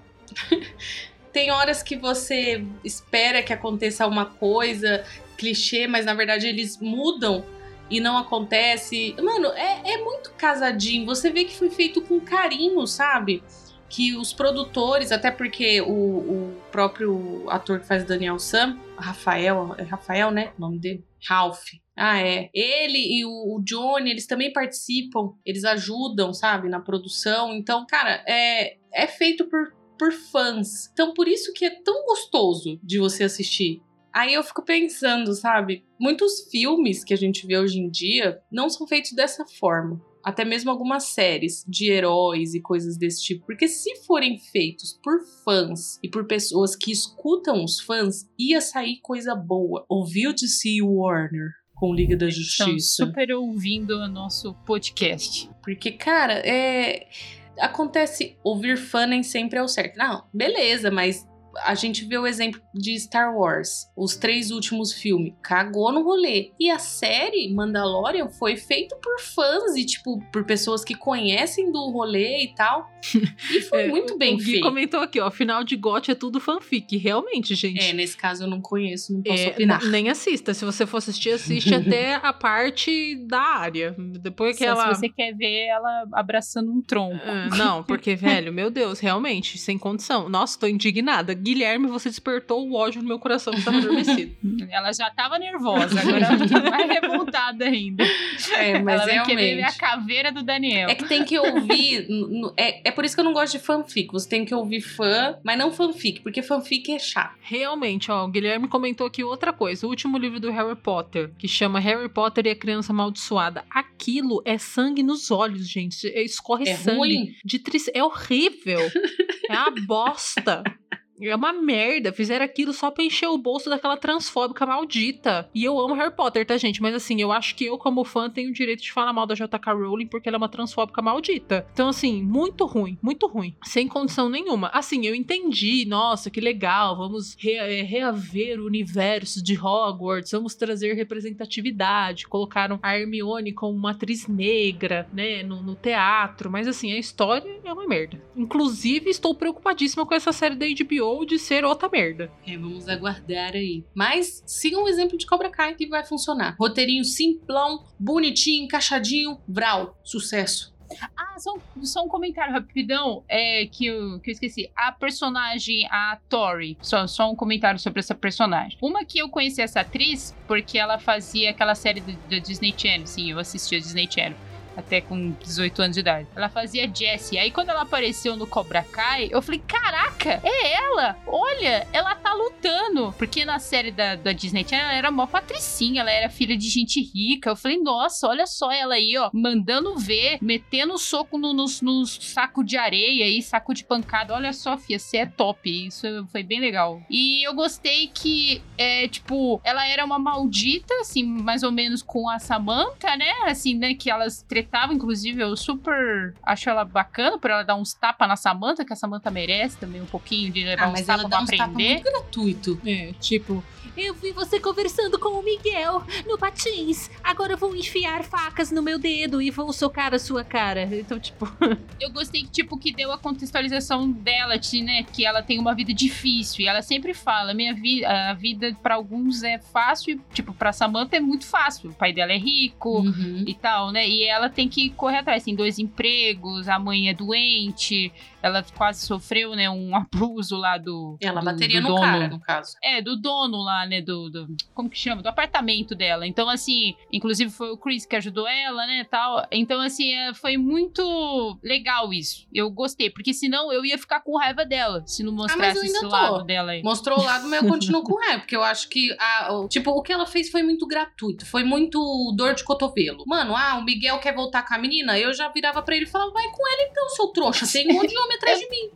tem horas que você espera que aconteça uma coisa, clichê, mas na verdade eles mudam e não acontece. Mano, é, é muito casadinho. Você vê que foi feito com carinho, sabe? Que os produtores, até porque o, o próprio ator que faz Daniel Sam, Rafael, é Rafael, né? O nome dele? Ralph. Ah, é. Ele e o, Johnny, eles também participam, eles ajudam, sabe, na produção. Então, cara, é, é feito por, por fãs. Então, por isso que é tão gostoso de você assistir. Aí eu fico pensando, sabe? Muitos filmes que a gente vê hoje em dia não são feitos dessa forma. Até mesmo algumas séries de heróis e coisas desse tipo. Porque se forem feitos por fãs e por pessoas que escutam os fãs, ia sair coisa boa. Ouviu de si Warner com Liga da Estão Justiça? super ouvindo o nosso podcast. Porque, cara, é. Acontece, ouvir fã nem sempre é o certo. Não, beleza, mas a gente vê o exemplo de Star Wars. Os três últimos filmes cagou no rolê. E a série Mandalorian foi feita por fãs e, tipo, por pessoas que conhecem do rolê e tal. E foi É, muito bem o Gui feito. comentou aqui, ó, final de GOT é tudo fanfic. Realmente, gente. É, nesse caso eu não conheço, não posso É, opinar. nem assista. Se você for assistir, assiste até a parte da área. Depois que Só ela. Se você quer ver ela abraçando um tronco. Ah, não, porque, velho, meu Deus, realmente, sem condição. Nossa, tô indignada. Guilherme, você despertou o ódio no meu coração que tava adormecido. Ela já tava nervosa, agora ela tá mais revoltada ainda. É, mas ela vai querer ver a realmente. caveira do Daniel. É que tem que ouvir. é, é por isso que eu não gosto de fanfic. Você tem que ouvir fã, mas não fanfic, porque fanfic é chato. Realmente, ó, o Guilherme comentou aqui outra coisa. O último livro do Harry Potter, que chama Harry Potter e a Criança Amaldiçoada. Aquilo é sangue nos olhos, gente. É- Escorre É sangue. ruim? De tristeza. É horrível. é uma bosta. É uma merda. Fizeram aquilo só pra encher o bolso daquela transfóbica maldita. E eu amo Harry Potter, tá, gente? Mas assim, eu acho que eu, como fã, tenho o direito de falar mal da J.K. Rowling porque ela é uma transfóbica maldita. Então, assim, muito ruim, muito ruim. Sem condição nenhuma. Assim, eu entendi, nossa, que legal. Vamos re- é, reaver o universo de Hogwarts, vamos trazer representatividade. Colocaram a Hermione como uma atriz negra, né, no, no teatro. Mas assim, a história é uma merda. Inclusive, estou preocupadíssima com essa série da HBO de ser outra merda. É, vamos aguardar aí. Mas sigam o exemplo de Cobra Kai que vai funcionar. Roteirinho simplão, bonitinho, encaixadinho, vral, sucesso. Ah, só, um- só um comentário rapidão é, que, eu, que eu esqueci. A personagem, a Tori, só, só um comentário sobre essa personagem. Uma que eu conheci essa atriz porque ela fazia aquela série do- da Disney Channel. Sim, eu assistia a Disney Channel. Até com 18 anos de idade. Ela fazia Jessie. Aí quando ela apareceu no Cobra Kai, eu falei: Caraca, é ela! Olha, ela tá lutando. Porque na série da, da Disney Channel ela era mó patricinha, ela era filha de gente rica. Eu falei: Nossa, olha só ela aí, ó, mandando ver, metendo soco no, nos, nos saco de areia aí, saco de pancada. Olha só, Fia, você é top. Isso foi bem legal. E eu gostei que, é, tipo, ela era uma maldita, assim, mais ou menos com a Samantha, né? Assim, né? Que elas tretavam. Inclusive, eu super acho ela bacana por ela dar uns tapas na Samantha, que a Samantha merece também um pouquinho de levar Ah, uns tapas pra uns aprender. muito gratuito. É, tipo, eu vi você conversando com o Miguel no patins. Agora eu vou enfiar facas no meu dedo e vou socar a sua cara. Então, tipo, Eu gostei que, tipo, que deu a contextualização dela, de, né? Que ela tem uma vida difícil. E ela sempre fala: minha vida, a vida pra alguns é fácil, e, tipo, pra Samantha é muito fácil. O pai dela é rico. Uhum. E tal, né? E ela tem que correr atrás. Tem dois empregos, a mãe é doente, ela quase sofreu, né? Um abuso lá do. Ela do, bateria do no dono. cara, no caso. É, do dono lá, né? Do, do- Como que chama? Do apartamento dela. Então, assim, inclusive foi o Chris que ajudou ela, né? Tal. Então, assim, é, foi muito legal isso. Eu gostei, porque senão eu ia ficar com raiva dela se não mostrasse eu ainda esse tô. lado dela aí. Mostrou o lado, mas eu continuo com raiva, porque eu acho que, a, tipo, o que ela fez foi muito gratuito, foi muito dor de cotovelo. Mano, ah, o Miguel quer voltar com a menina, eu já virava pra ele e falava, vai com ela então, seu trouxa, tem um monte de homem atrás de mim.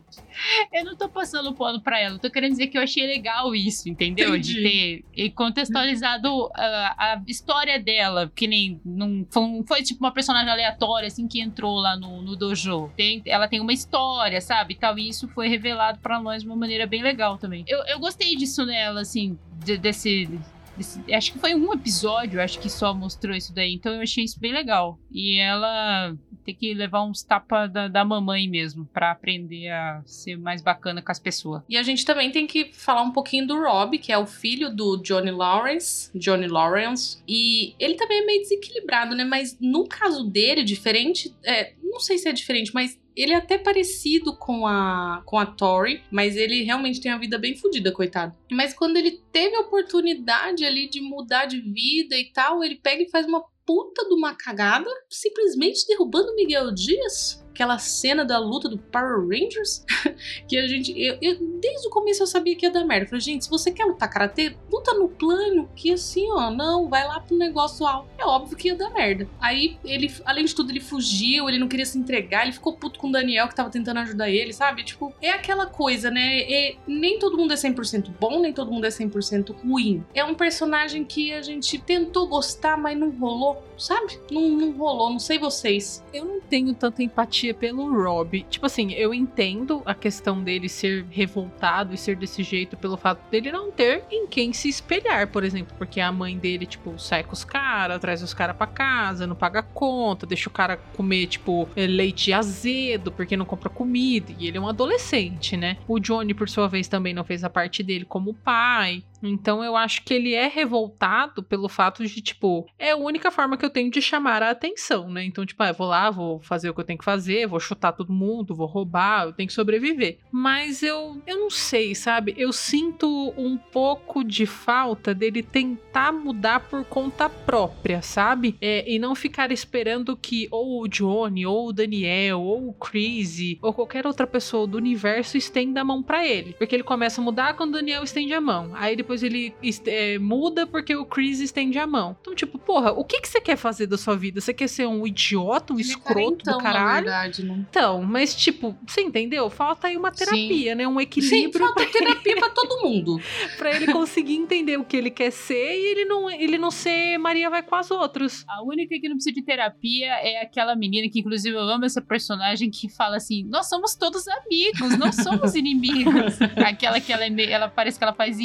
Eu não tô passando pano pra ela. Eu tô querendo dizer que eu achei legal isso, entendeu? Entendi. De ter contextualizado a, a história dela, que nem não foi, não foi, tipo uma personagem aleatória assim que entrou lá no, no dojo. Tem, ela tem uma história, sabe? Tal, e isso foi revelado pra nós de uma maneira bem legal também. Eu, eu gostei disso nela, assim, de- desse, desse- Acho que foi um episódio, acho que só mostrou isso daí. Então eu achei isso bem legal. E ela tem que levar uns tapas da, da mamãe mesmo, pra aprender a ser mais bacana com as pessoas. E a gente também tem que falar um pouquinho do Rob, que é o filho do Johnny Lawrence, Johnny Lawrence, e ele também é meio desequilibrado, né? Mas no caso dele, diferente, é, não sei se é diferente, mas ele é até parecido com a com a Tori, mas ele realmente tem a vida bem fodida, coitado. Mas quando ele teve a oportunidade ali de mudar de vida e tal, ele pega e faz uma puta de uma cagada, simplesmente derrubando Miguel Dias. Aquela cena da luta do Power Rangers que a gente. Eu, eu- desde o começo eu sabia que ia dar merda. Eu falei, gente, se você quer lutar karatê, luta no plano, que assim, ó, não, vai lá pro negócio alto. É óbvio que ia dar merda. Aí ele, além de tudo, ele fugiu, ele não queria se entregar, ele ficou puto com o Daniel que tava tentando ajudar ele, sabe? Tipo, é aquela coisa, né? É- nem todo mundo é 100% bom, nem todo mundo é 100% ruim. É um personagem que a gente tentou gostar, mas não rolou, sabe? Não, não rolou, não sei vocês. Eu não tenho tanta empatia pelo Rob. Tipo assim, eu entendo a questão dele ser revoltado e ser desse jeito pelo fato dele não ter em quem se espelhar, por exemplo. Porque a mãe dele, tipo, sai com os caras, traz os caras pra casa, não paga conta, deixa o cara comer, tipo, eh, leite azedo porque não compra comida. E ele é um adolescente, né? O Johnny, por sua vez, também não fez a parte dele como pai. Então eu acho que ele é revoltado pelo fato de, tipo, é a única forma que eu tenho de chamar a atenção, né? Então, tipo, ah, eu vou lá, vou fazer o que eu tenho que fazer, vou chutar todo mundo, vou roubar, eu tenho que sobreviver. Mas eu, eu não sei, sabe? Eu sinto um pouco de falta dele tentar mudar por conta própria, sabe? É, e não ficar esperando que ou o Johnny, ou o Daniel, ou o Chris, ou qualquer outra pessoa do universo estenda a mão pra ele. Porque ele começa a mudar quando o Daniel estende a mão. Aí depois ele est- é, muda porque o Chris estende a mão. Então, tipo, porra, o que, que você quer fazer da sua vida? Você quer ser um idiota, um escroto Carentão, do Na caralho? verdade, né? Então, mas tipo, você entendeu? Falta aí uma terapia, né? Um Sim, equilíbrio falta terapia pra todo mundo. pra ele conseguir entender o que ele quer ser e ele não, ele não ser Maria vai com as outras. A única que não precisa de terapia é aquela menina que, inclusive, eu amo essa personagem que fala assim: Nós somos todos amigos, não somos inimigos. Aquela que ela, é meio- ela parece que ela faz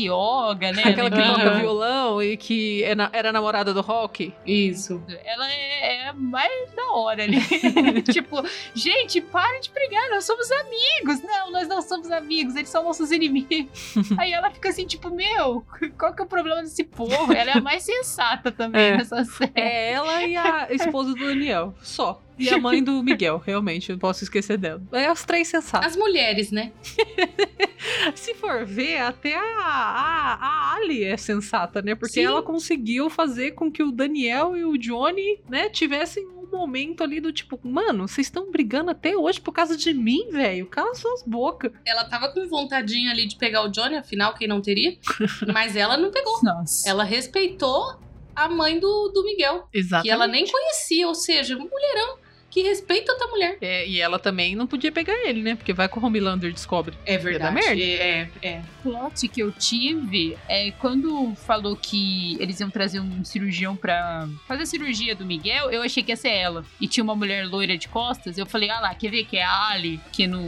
né? Aquela que toca violão e que é era namorada do rock. Isso. Ela é, é mais da hora ali. tipo, gente, parem de brigar, nós somos amigos. Não, nós não somos amigos, eles são nossos inimigos. Aí ela fica assim, tipo, meu, qual que é o problema desse povo? Ela é a mais sensata também É. nessa série. É ela e a esposa do Daniel. Só. E a mãe do Miguel, realmente, eu não posso esquecer dela. É as três sensatas. As mulheres, né? Se for ver, até a, a, a Ali é sensata, né? Porque Sim. ela conseguiu fazer com que o Daniel e o Johnny, né, tivessem um momento ali do tipo, mano, vocês estão brigando até hoje por causa de mim, velho? Cala suas bocas. Ela tava com vontadinha ali de pegar o Johnny, afinal, quem não teria? Mas ela não pegou. Nossa. Ela respeitou a mãe do, do Miguel, Exato. que ela nem conhecia, ou seja, um mulherão que respeita outra mulher. É, e ela também não podia pegar ele, né? Porque vai que o Homelander descobre. É verdade. merda. É, é. O plot que eu tive é quando falou que eles iam trazer um cirurgião pra fazer a cirurgia do Miguel, eu achei que ia ser ela. E tinha uma mulher loira de costas, eu falei, ah lá, quer ver que é a Ali? Que no,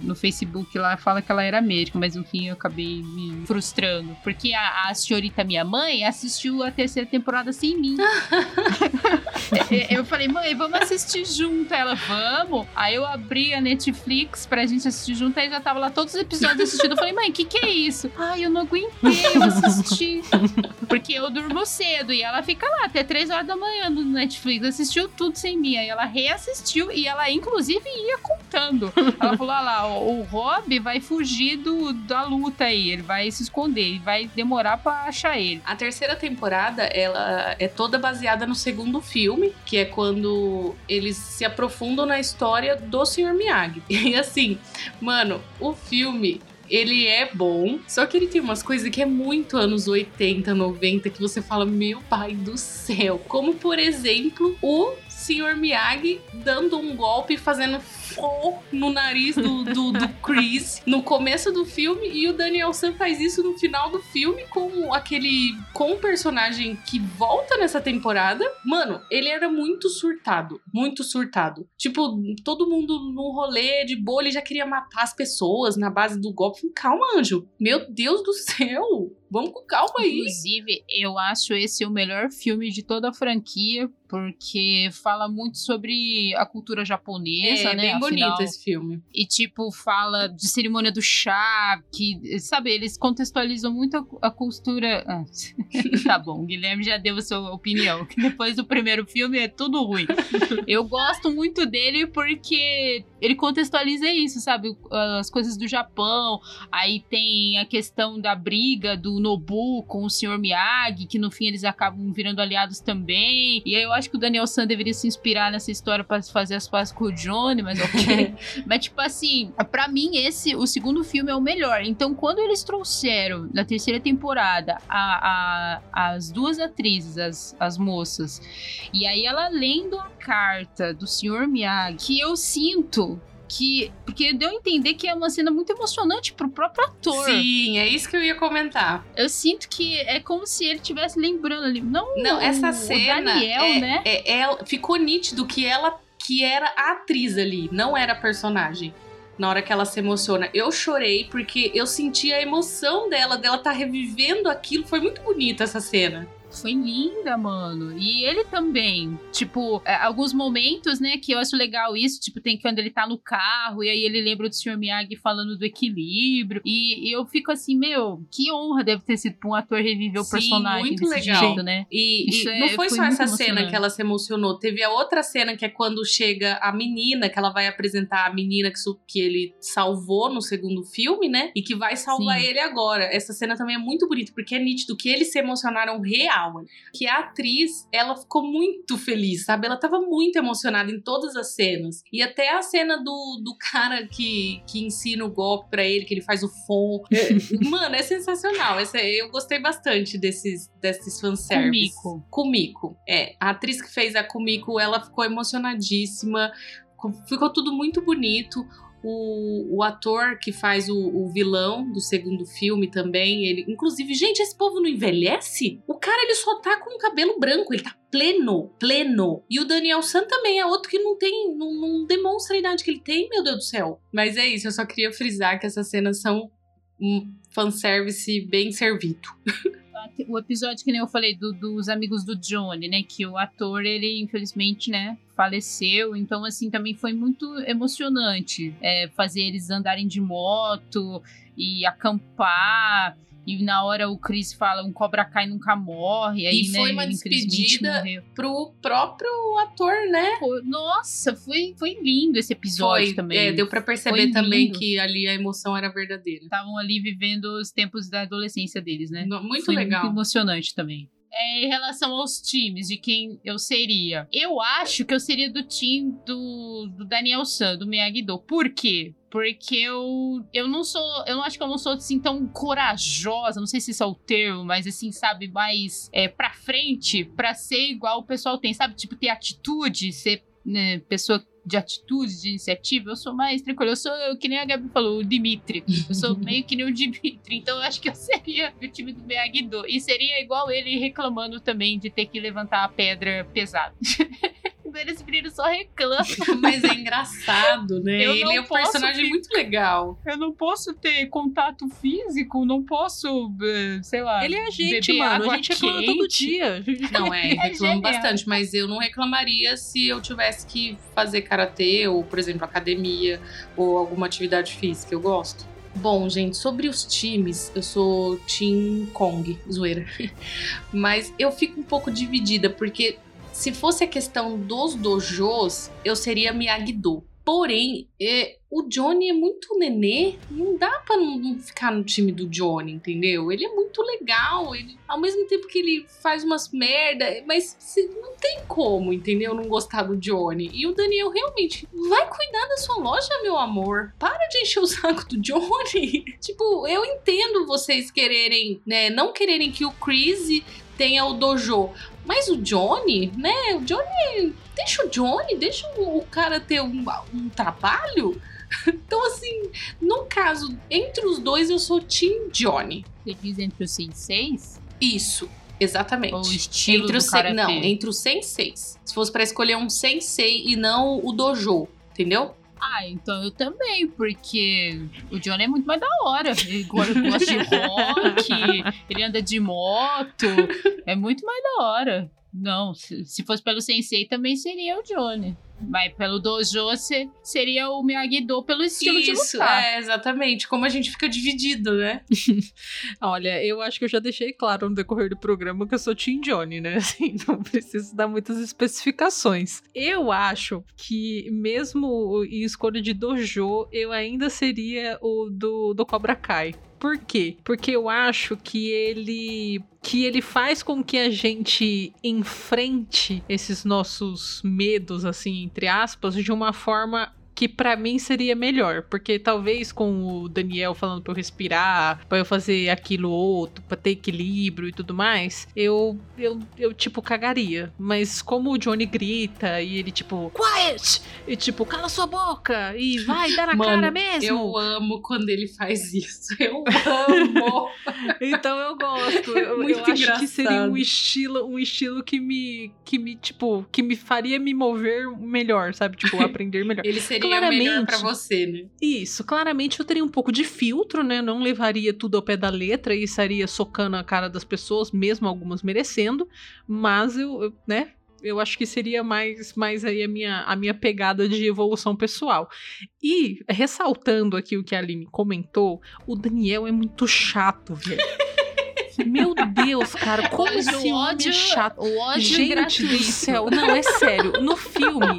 no Facebook lá fala que ela era médica, mas no fim eu acabei me frustrando. Porque a, a senhorita minha mãe assistiu a terceira temporada sem mim. É, eu falei, mãe, vamos assistir junto. Ela, vamos. Aí eu abri a Netflix pra gente assistir junto, aí já tava lá todos os episódios assistindo. Eu falei, mãe, o que que é isso? Ai, eu não aguentei, eu assisti. Porque eu durmo cedo e ela fica lá até 3 horas da manhã no Netflix. Assistiu tudo sem mim. Aí ela reassistiu e ela, inclusive, ia contando. Ela falou: ah lá, o, o Rob vai fugir do, da luta aí. Ele vai se esconder, ele vai demorar pra achar ele. A terceira temporada, ela é toda baseada no segundo filme, que é quando eles se aprofundam na história do Sr. Miyagi. E assim, mano, o filme ele é bom, só que ele tem umas coisas que é muito anos 80, 90, que você fala, meu pai do céu. Como, por exemplo, o Sr. Miyagi dando um golpe, fazendo no nariz do, do, do Chris no começo do filme e o Daniel San faz isso no final do filme com aquele com um personagem que volta nessa temporada. Mano, ele era muito surtado, muito surtado. Tipo, todo mundo num rolê de boa, ele já queria matar as pessoas na base do golpe. Calma, anjo. Meu Deus do céu. Vamos com calma aí. Inclusive, eu acho esse o melhor filme de toda a franquia, porque fala muito sobre a cultura japonesa, é, né? bem Afinal, bonito esse filme. E, tipo, fala de cerimônia do chá, que, sabe, eles contextualizam muito a, a cultura. Ah, tá bom, o Guilherme já deu a sua opinião, que depois do primeiro filme é tudo ruim. Eu gosto muito dele porque ele contextualiza isso, sabe? As coisas do Japão, aí tem a questão da briga do Nobu com o Sr. Miyagi, que no fim eles acabam virando aliados também. E aí eu acho que o Daniel San deveria se inspirar nessa história para fazer as pazes com o Johnny, mas ok. mas tipo assim, para mim esse, o segundo filme é o melhor. Então quando eles trouxeram na terceira temporada a, a, as duas atrizes, as, as moças, e aí ela lendo a carta do Sr. Miyagi, que eu sinto que. Porque deu a entender que é uma cena muito emocionante pro próprio ator. Sim, é isso que eu ia comentar. Eu sinto que é como se ele estivesse lembrando ali. Não, Não, essa o cena. Daniel, é, né? é- é- ficou nítido que ela que era a atriz ali, não era a personagem. Na hora que ela se emociona. Eu chorei porque eu senti a emoção dela, dela tá revivendo aquilo. Foi muito bonita essa cena. Foi linda, mano. E ele também. Tipo, é, alguns momentos, né, que eu acho legal isso. Tipo, tem quando ele tá no carro e aí ele lembra do Sr. Miyagi falando do equilíbrio. E, e eu fico assim, meu, que honra deve ter sido pra um ator reviver o Sim, personagem muito legal. jeito, né? E, e é- não foi, foi só essa cena que ela se emocionou. Teve a outra cena que é quando chega a menina, que ela vai apresentar a menina que, que ele salvou no segundo filme, né? E que vai salvar Sim. ele agora. Essa cena também é muito bonita, porque é nítido que eles se emocionaram real. Que a atriz, ela ficou muito feliz, sabe? Ela tava muito emocionada em todas as cenas. E até a cena do, do cara que, que ensina o golpe pra ele, que ele faz o fom. É, Mano, é sensacional. Essa, eu gostei bastante desses, desses fanservice. Kumiko. Kumiko. É, a atriz que fez a Kumiko, ela ficou emocionadíssima. Ficou tudo muito bonito. O, o ator que faz o, o vilão do segundo filme também, ele. Inclusive, gente, esse povo não envelhece? O cara, ele só tá com o cabelo branco, ele tá pleno, pleno. E o Daniel San também é outro que não tem, não, não demonstra a idade que ele tem, meu Deus do céu. Mas é isso, eu só queria frisar que essas cenas são um fanservice bem servido. o episódio que nem eu falei do- dos amigos do Johnny, né? Que o ator, ele infelizmente, né? Faleceu. Então, assim, também foi muito emocionante é, fazer eles andarem de moto e acampar. E na hora o Chris fala: um cobra cai nunca morre. Aí, E foi né, uma despedida. Pro próprio ator, né? Pô, Nossa, foi, foi lindo esse episódio Foi, também. é, deu pra perceber também que ali a emoção era verdadeira. Estavam ali vivendo os tempos da adolescência deles, né? No- Muito Foi legal. Muito emocionante também. É, em relação aos times, de quem eu seria. Eu acho que eu seria do time do, do Daniel San, do Miyagi-Do. Por quê? Porque eu, eu não sou. Eu não acho que eu não sou assim tão corajosa. Não sei se esse é o termo, mas assim, sabe, mais é, pra frente pra ser igual o pessoal tem. Sabe, tipo, ter atitude, ser né, pessoa de atitude, de iniciativa, eu sou mais tranquila. Eu sou, que nem a Gabi falou, o Dimitri. Eu sou meio que nem o Dimitri. Então eu acho que eu seria do time do Miyagi-Do. E seria igual ele reclamando também de ter que levantar a pedra pesada. Esse menino só reclama. Mas é engraçado, né? Eu Ele é um personagem ficar- muito legal. Eu não posso ter contato físico, não posso, eh, sei lá. Ele é a gente, mano. A gente reclama todo quente. dia. Não, é, É reclamo genial. bastante, mas eu não reclamaria se eu tivesse que fazer karatê ou, por exemplo, academia ou alguma atividade física. Eu gosto. Bom, gente, sobre os times, eu sou Team Kong, zoeira. Mas eu fico um pouco dividida, porque se fosse a questão dos dojos, eu seria Miyagi-Do. Porém, é, o Johnny é muito nenê, não dá pra não, ficar no time do Johnny, entendeu? Ele é muito legal, ele, ao mesmo tempo que ele faz umas merda, mas se- não tem como, entendeu? Não gostar do Johnny. E o Daniel realmente vai cuidar da sua loja, meu amor. Para de encher o saco do Johnny. tipo, eu entendo vocês quererem, né, não quererem que o Chris tenha o dojo, mas o Johnny, né? O Johnny deixa o Johnny, deixa o cara ter um, um trabalho. Então, assim, no caso, entre os dois, eu sou Team Johnny. Você diz entre os senseis? Isso, exatamente. Ou o estilo entre do sen- karatê? Não, entre os senseis. Se fosse pra escolher um sensei e não o dojo, entendeu? Ah, então eu também, porque o Johnny é muito mais da hora. Ele go- gosta de rock, ele anda de moto, é muito mais da hora. Não, se fosse pelo Sensei também seria o Johnny. Mas pelo Dojo se- seria o Miyagi-Do pelo estilo de Isso, lutar. é, exatamente. Como a gente fica dividido, né? Olha, eu acho que eu já deixei claro no decorrer do programa que eu sou Team Johnny, né? Assim, não preciso dar muitas especificações. Eu acho que, mesmo em escolha de dojo, eu ainda seria o do, do Cobra Kai. Por quê? Porque eu acho que ele que ele faz com que a gente enfrente esses nossos medos assim, entre aspas, de uma forma que pra mim seria melhor, porque talvez com o Daniel falando pra eu respirar, pra eu fazer aquilo outro, pra ter equilíbrio e tudo mais, eu eu, eu tipo cagaria. Mas como o Johnny grita e ele tipo, quiet! E tipo, cala sua boca e vai dar na Mano, cara mesmo. Eu amo quando ele faz isso. Eu amo. Então eu gosto. Eu, Muito eu acho que seria um engraçado. estilo, um estilo que me, que me, tipo, que me faria me mover melhor, sabe? Tipo, aprender melhor. Ele seria Claramente. melhor pra você, né? Isso, claramente eu teria um pouco de filtro, né? Não levaria tudo ao pé da letra e estaria socando a cara das pessoas, mesmo algumas merecendo. Mas eu, eu, né? Eu acho que seria mais, mais aí a minha, a minha pegada de evolução pessoal. E, ressaltando aqui o que a Aline comentou, o Daniel é muito chato, velho. Meu Deus, cara, como Mas esse o homem ódio, é chato. o ódio Gente gratuito. do céu, não, é sério. No filme,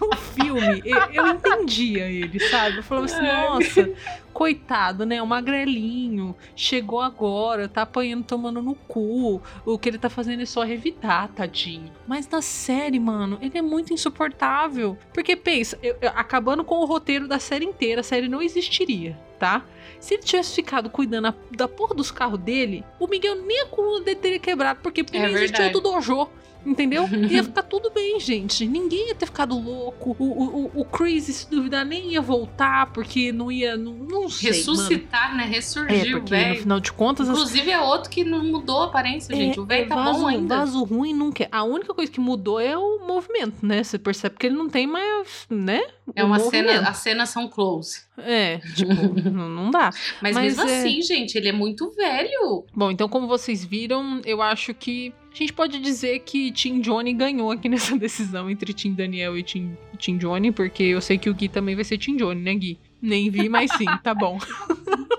no filme, eu, eu entendia ele, sabe? Eu falava assim, nossa, coitado, né? O magrelinho, chegou agora, tá apanhando, tomando no cu. O que ele tá fazendo é só revidar, tadinho. Mas na série, mano, ele é muito insuportável. Porque pensa, eu- eu- acabando com o roteiro da série inteira, a série não existiria, tá? Se ele tivesse ficado cuidando a- da porra dos carros dele, o Miguel nem a coluna dele teria quebrado, porque, porque É não existia outro dojo. Entendeu? Ia ficar tudo bem, gente. Ninguém ia ter ficado louco. O, o, o- o Chris, se duvidar, nem ia voltar, porque não ia. Não, não sei. mano. Ressuscitar, né? É, Ressurgiu, porque no velho. final de contas. as- Inclusive é outro que não mudou a aparência, gente. O velho é, tá vaso, bom ainda. Vaso ruim não quer. A única coisa que mudou é o movimento, né? Você percebe que ele não tem mais, né? É o uma movimento. cena, as cenas são close. É, tipo, não, não dá. Mas, Mas mesmo é- assim, gente, ele é muito velho. Bom, então como vocês viram, eu acho que a gente pode dizer que Team Johnny ganhou aqui nessa decisão entre Team Daniel e Team, Team Johnny, porque eu sei que o Gui também vai ser Team Johnny, né, Gui? Nem vi, mas sim, tá bom.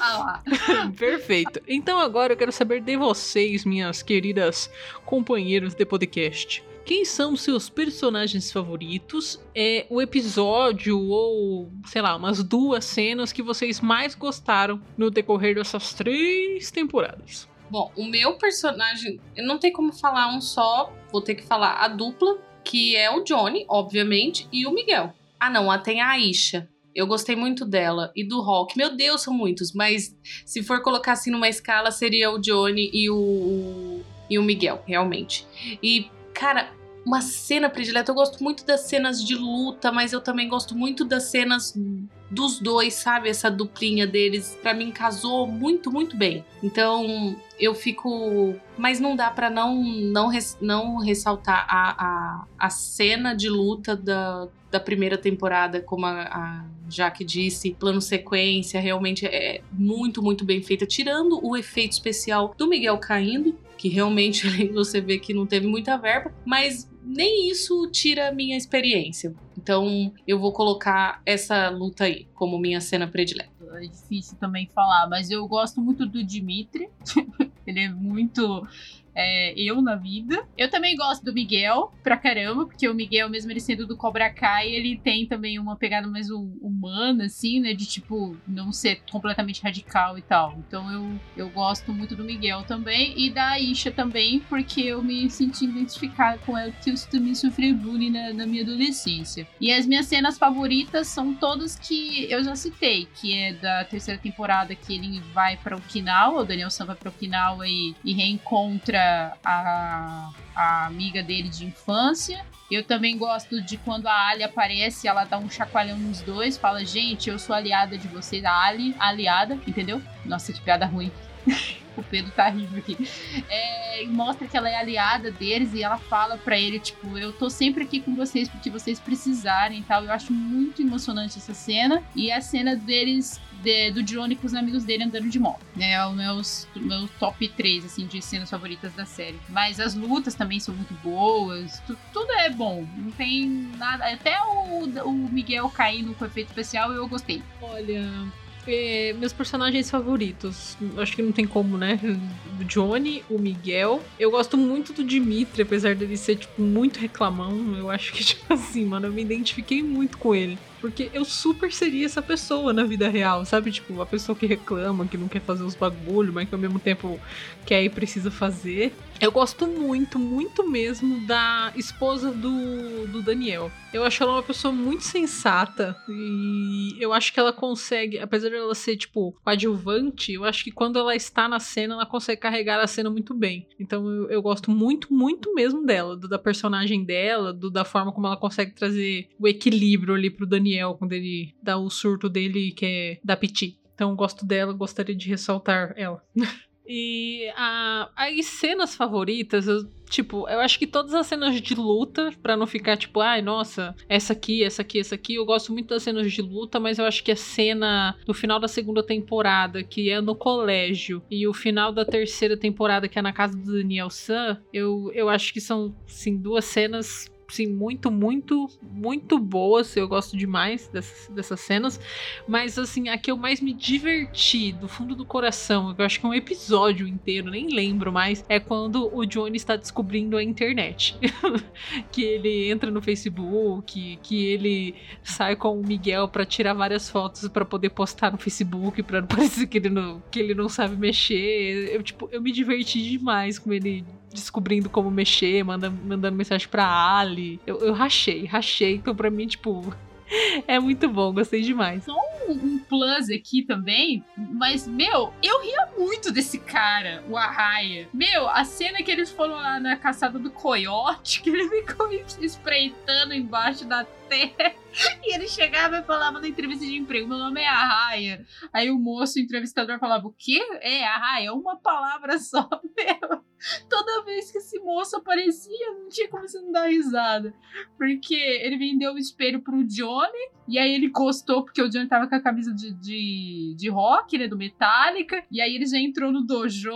Ah lá. Perfeito. Então agora eu quero saber de vocês, minhas queridas companheiras de podcast. Quem são os seus personagens favoritos? É o episódio ou, sei lá, umas duas cenas que vocês mais gostaram no decorrer dessas três temporadas. Bom, o meu personagem, eu não tem como falar um só, vou ter que falar a dupla, que é o Johnny, obviamente, e o Miguel. Ah, não, tem a Aisha. Eu gostei muito dela e do Hulk. Meu Deus, são muitos, mas se for colocar assim numa escala, seria o Johnny e o e o Miguel, realmente. E cara, uma cena predileta, eu gosto muito das cenas de luta, mas eu também gosto muito das cenas dos dois, sabe? Essa duplinha deles, pra mim casou muito, muito bem. Então, eu fico, mas não dá pra não não res- não ressaltar a, a, a cena de luta da, da primeira temporada, como a, a Jaque disse, plano sequência, realmente é muito, muito bem feita, tirando o efeito especial do Miguel caindo, que realmente você vê que não teve muita verba, mas nem isso tira a minha experiência. Então eu vou colocar essa luta aí como minha cena predileta. É difícil também falar, mas eu gosto muito do Dimitri. Ele é muito é, eu na vida. Eu também gosto do Miguel pra caramba, porque o Miguel, mesmo ele sendo do Cobra Kai, ele tem também uma pegada mais hum- humana, assim, né? De tipo, não ser completamente radical e tal. Então eu, eu gosto muito do Miguel também. E da Aisha também, porque eu me senti identificada com ela, porque eu também sofri bullying na, na minha adolescência. E as minhas cenas favoritas são todas que eu já citei, que é da terceira temporada que ele vai pra Okinawa, o Daniel San vai pra Okinawa e, e reencontra encontra a, a amiga dele de infância. Eu também gosto de quando a Ali aparece, ela dá um chacoalhão nos dois, fala: Gente, eu sou aliada de vocês, a Ali, aliada, entendeu? Nossa, que piada ruim. o Pedro tá rindo aqui. É, mostra que ela é aliada deles e ela fala para ele, tipo, eu tô sempre aqui com vocês porque vocês precisarem e tal. Eu acho muito emocionante essa cena. E a cena deles de, do Johnny com os amigos dele andando de moto. É o meu, meu top 3, assim, de cenas favoritas da série. Mas as lutas também são muito boas. Tu, tudo é bom. Não tem nada. Até o, o Miguel caindo com efeito especial eu gostei. Olha, meus personagens favoritos. Acho que não tem como, né? O Johnny, o Miguel. Eu gosto muito do Dimitri, apesar dele ser, tipo, muito reclamão. Eu acho que, tipo assim, mano, eu me identifiquei muito com ele. Porque eu super seria essa pessoa na vida real, sabe? Tipo, a pessoa que reclama, que não quer fazer os bagulho, mas que ao mesmo tempo quer e precisa fazer. Eu gosto muito, muito mesmo da esposa do, do Daniel. Eu acho ela uma pessoa muito sensata e eu acho que ela consegue, apesar de ela ser, tipo, coadjuvante, eu acho que quando ela está na cena, ela consegue carregar a cena muito bem. Então eu, eu gosto muito, muito mesmo dela, do, da personagem dela, do, da forma como ela consegue trazer o equilíbrio ali pro Daniel quando ele dá o surto dele que é da Piti. Então gosto dela, gostaria de ressaltar ela. E a, as cenas favoritas, eu, tipo, eu acho que todas as cenas de luta, para não ficar tipo, ai, nossa, essa aqui, essa aqui, essa aqui, eu gosto muito das cenas de luta, mas eu acho que a cena do final da segunda temporada, que é no colégio, e o final da terceira temporada, que é na casa do Daniel San, eu, eu acho que são, sim, duas cenas sim, muito, muito, muito boas. Eu gosto demais dessas, dessas cenas. Mas, assim, a que eu mais me diverti do fundo do coração, eu acho que é um episódio inteiro, nem lembro mais, é quando o Johnny está descobrindo a internet. que ele entra no Facebook, que ele sai com o Miguel para tirar várias fotos para poder postar no Facebook, para não parecer que ele não, que ele não sabe mexer. Eu, tipo, eu me diverti demais com ele descobrindo como mexer, manda, mandando mensagem pra Ali. Eu, eu rachei, rachei. Então, pra mim, tipo, é muito bom, gostei demais. Só um, um, plus aqui também, mas, meu, eu ria muito desse cara, o Arraia. Meu, a cena que eles foram lá na caçada do coiote, que ele ficou espreitando embaixo da terra. E ele chegava e falava na entrevista de emprego: Meu nome é Arraia. Aí o moço, o entrevistador, falava: O quê? É, Arraia, é uma palavra só. Meu, toda vez que esse moço aparecia, não tinha como você não dar risada. Porque ele vendeu o espelho pro Johnny, e aí ele gostou, porque o Johnny tava com a camisa de, de, de rock, né? Do Metallica. E aí ele já entrou no dojo,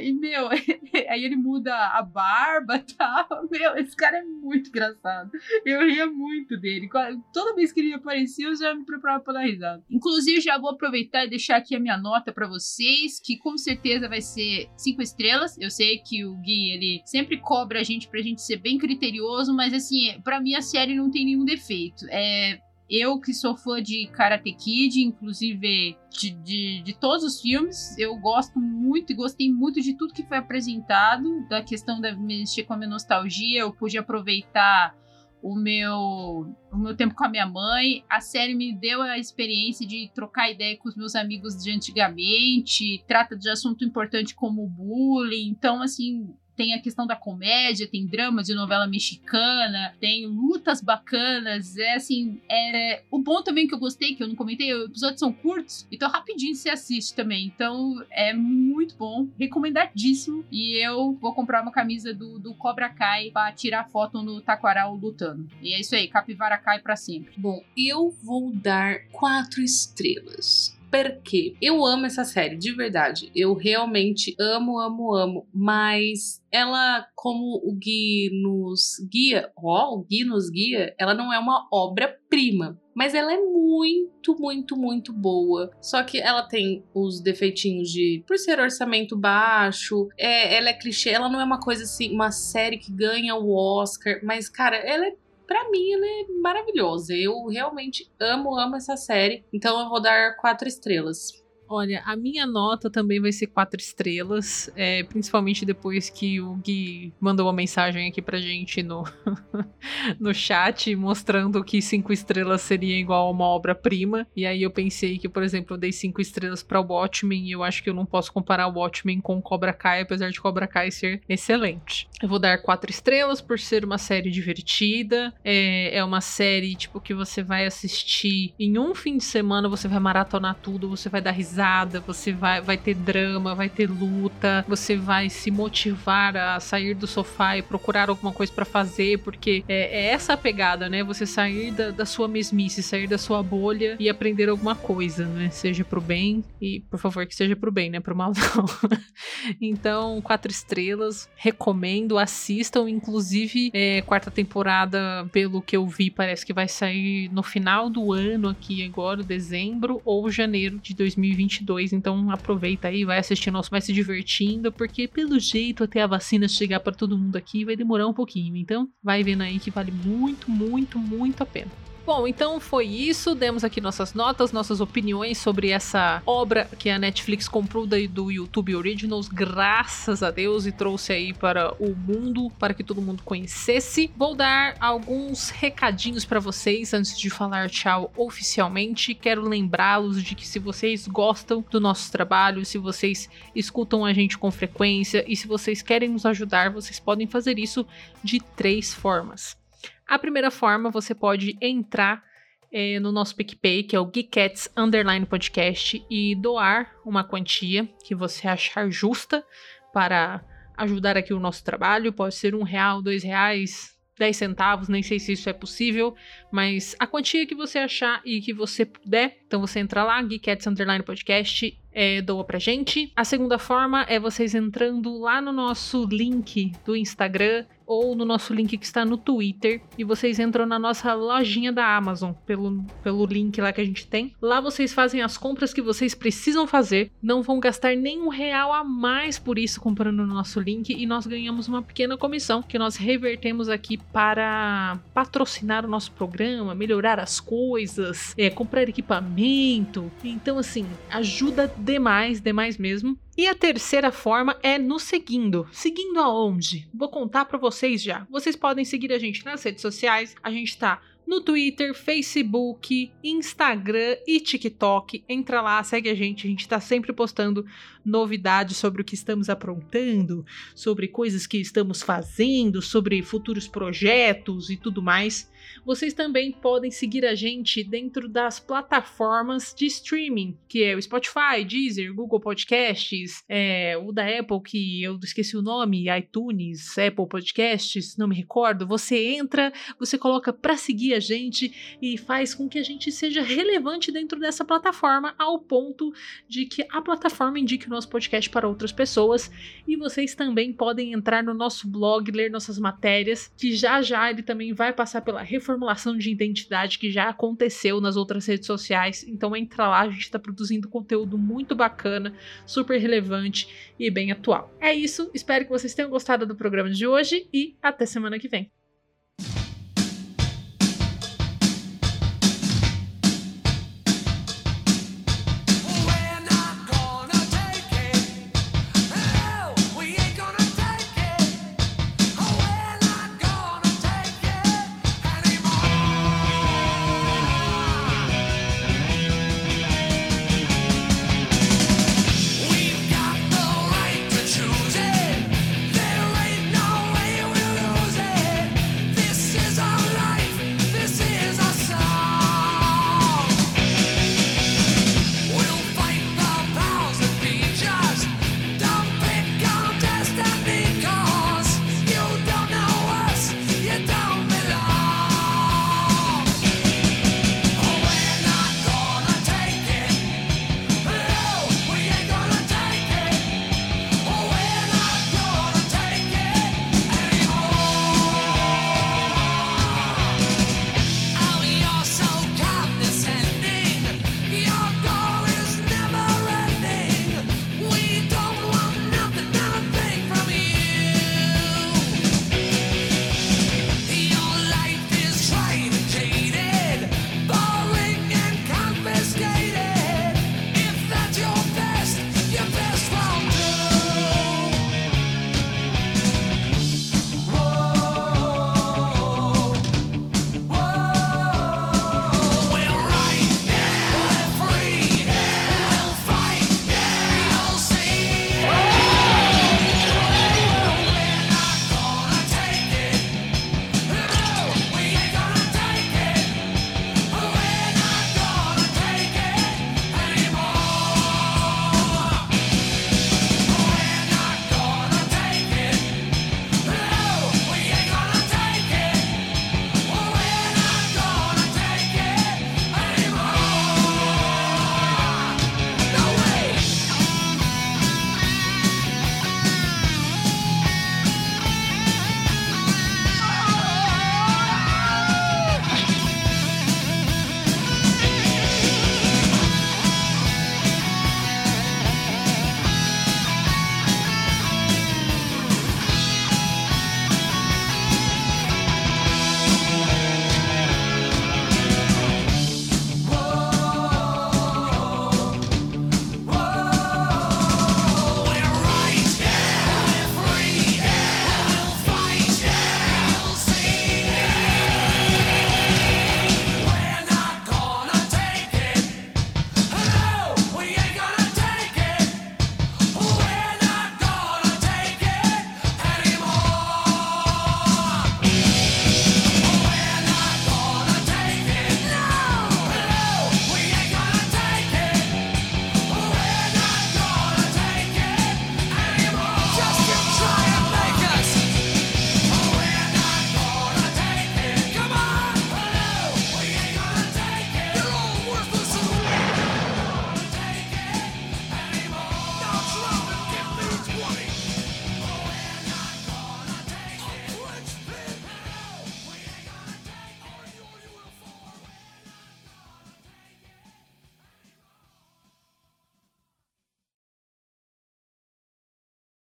e, meu, aí ele muda a barba e tal. Meu, esse cara é muito engraçado. Eu ria muito dele toda vez que ele aparecia, eu já me preparava pra dar risada. Inclusive, já vou aproveitar e deixar aqui a minha nota para vocês, que com certeza vai ser cinco estrelas. Eu sei que o Gui, ele sempre cobra a gente pra gente ser bem criterioso, mas assim, para mim a série não tem nenhum defeito. É, eu que sou fã de Karate Kid, inclusive de, de, de, todos os filmes, eu gosto muito e gostei muito de tudo que foi apresentado, da questão da mexer com a minha nostalgia, eu pude aproveitar o meu, o meu tempo com a minha mãe. A série me deu a experiência de trocar ideia com os meus amigos de antigamente, trata de assunto importante como bullying. Então, assim, tem a questão da comédia, tem drama de novela mexicana, tem lutas bacanas. É assim, é o bom também que eu gostei, que eu não comentei, os episódios são curtos, então rapidinho você assiste também. Então é muito bom, recomendadíssimo. E eu vou comprar uma camisa do, do Cobra Kai pra tirar foto no Taquaral lutando. E é isso aí, Capivara Kai pra sempre. Bom, eu vou dar quatro estrelas porque eu amo essa série, de verdade. Eu realmente amo, amo, amo. Mas ela, como o Gui nos guia, ó, o Gui nos guia, ela não é uma obra-prima. Mas ela é muito, muito, muito boa. Só que ela tem os defeitinhos de. Por ser orçamento baixo, é, ela é clichê, ela não é uma coisa assim, uma série que ganha o Oscar. Mas, cara, ela é para mim ela é maravilhosa. Eu realmente amo, amo essa série. Então eu vou dar quatro estrelas. Olha, a minha nota também vai ser quatro estrelas, é, principalmente depois que o Gui mandou uma mensagem aqui pra gente no, no chat mostrando que cinco estrelas seria igual a uma obra-prima. E aí eu pensei que, por exemplo, eu dei cinco estrelas para o Watchmen e eu acho que eu não posso comparar o Watchmen com Cobra Kai, apesar de Cobra Kai ser excelente. Eu vou dar quatro estrelas por ser uma série divertida. É, é uma série tipo que você vai assistir em um fim de semana, você vai maratonar tudo, você vai dar risada risada, você vai, vai ter drama, vai ter luta, você vai se motivar a sair do sofá e procurar alguma coisa para fazer, porque é, é, essa a pegada, né? Você sair da, da, sua mesmice, sair da sua bolha e aprender alguma coisa, né? Seja pro bem e, por favor, que seja pro bem, né? Pro mal não. então, quatro estrelas, recomendo, assistam, inclusive, é, quarta temporada, pelo que eu vi, parece que vai sair no final do ano aqui agora, dezembro ou janeiro de 2020 2022. Então aproveita aí, vai assistindo, vai se divertindo, porque pelo jeito até a vacina chegar para todo mundo aqui vai demorar um pouquinho. Então vai vendo aí que vale muito, muito, muito a pena. Bom, então foi isso. Demos aqui nossas notas, nossas opiniões sobre essa obra que a Netflix comprou do YouTube Originals, graças a Deus, e trouxe aí para o mundo, para que todo mundo conhecesse. Vou dar alguns recadinhos para vocês antes de falar tchau oficialmente. Quero lembrá-los de que se vocês gostam do nosso trabalho, se vocês escutam a gente com frequência e se vocês querem nos ajudar, vocês podem fazer isso de três formas. A primeira forma, você pode entrar é, no nosso PicPay, que é o Geekets Underline Podcast, e doar uma quantia que você achar justa para ajudar aqui o nosso trabalho. Pode ser um real, dois reais, 10 centavos, nem sei se isso é possível, mas a quantia que você achar e que você puder, então você entra lá, Geekettes Underline Podcast, é, doa pra gente. A segunda forma é vocês entrando lá no nosso link do Instagram ou no nosso link que está no Twitter e vocês entram na nossa lojinha da Amazon pelo, pelo link lá que a gente tem. Lá vocês fazem as compras que vocês precisam fazer, não vão gastar nenhum real a mais por isso comprando no nosso link e nós ganhamos uma pequena comissão que nós revertemos aqui para patrocinar o nosso programa, melhorar as coisas, é, comprar equipamento. Então, assim, ajuda demais, demais mesmo. E a terceira forma é nos seguindo. Seguindo aonde? Vou contar para vocês já. Vocês podem seguir a gente nas redes sociais. A gente tá no Twitter, Facebook, Instagram e TikTok. Entra lá, segue a gente. A gente está sempre postando novidades sobre o que estamos aprontando, sobre coisas que estamos fazendo, sobre futuros projetos e tudo mais. Vocês também podem seguir a gente dentro das plataformas de streaming, que é o Spotify, Deezer, Google Podcasts, é, o da Apple, que eu esqueci o nome, iTunes, Apple Podcasts, não me recordo. Você entra, você coloca para seguir a gente e faz com que a gente seja relevante dentro dessa plataforma, ao ponto de que a plataforma indique o nosso podcast para outras pessoas. E vocês também podem entrar no nosso blog, ler nossas matérias, que já já ele também vai passar pela reformulação de identidade que já aconteceu nas outras redes sociais. Então entra lá, a gente está produzindo conteúdo muito bacana, super relevante e bem atual. É isso, espero que vocês tenham gostado do programa de hoje e até semana que vem.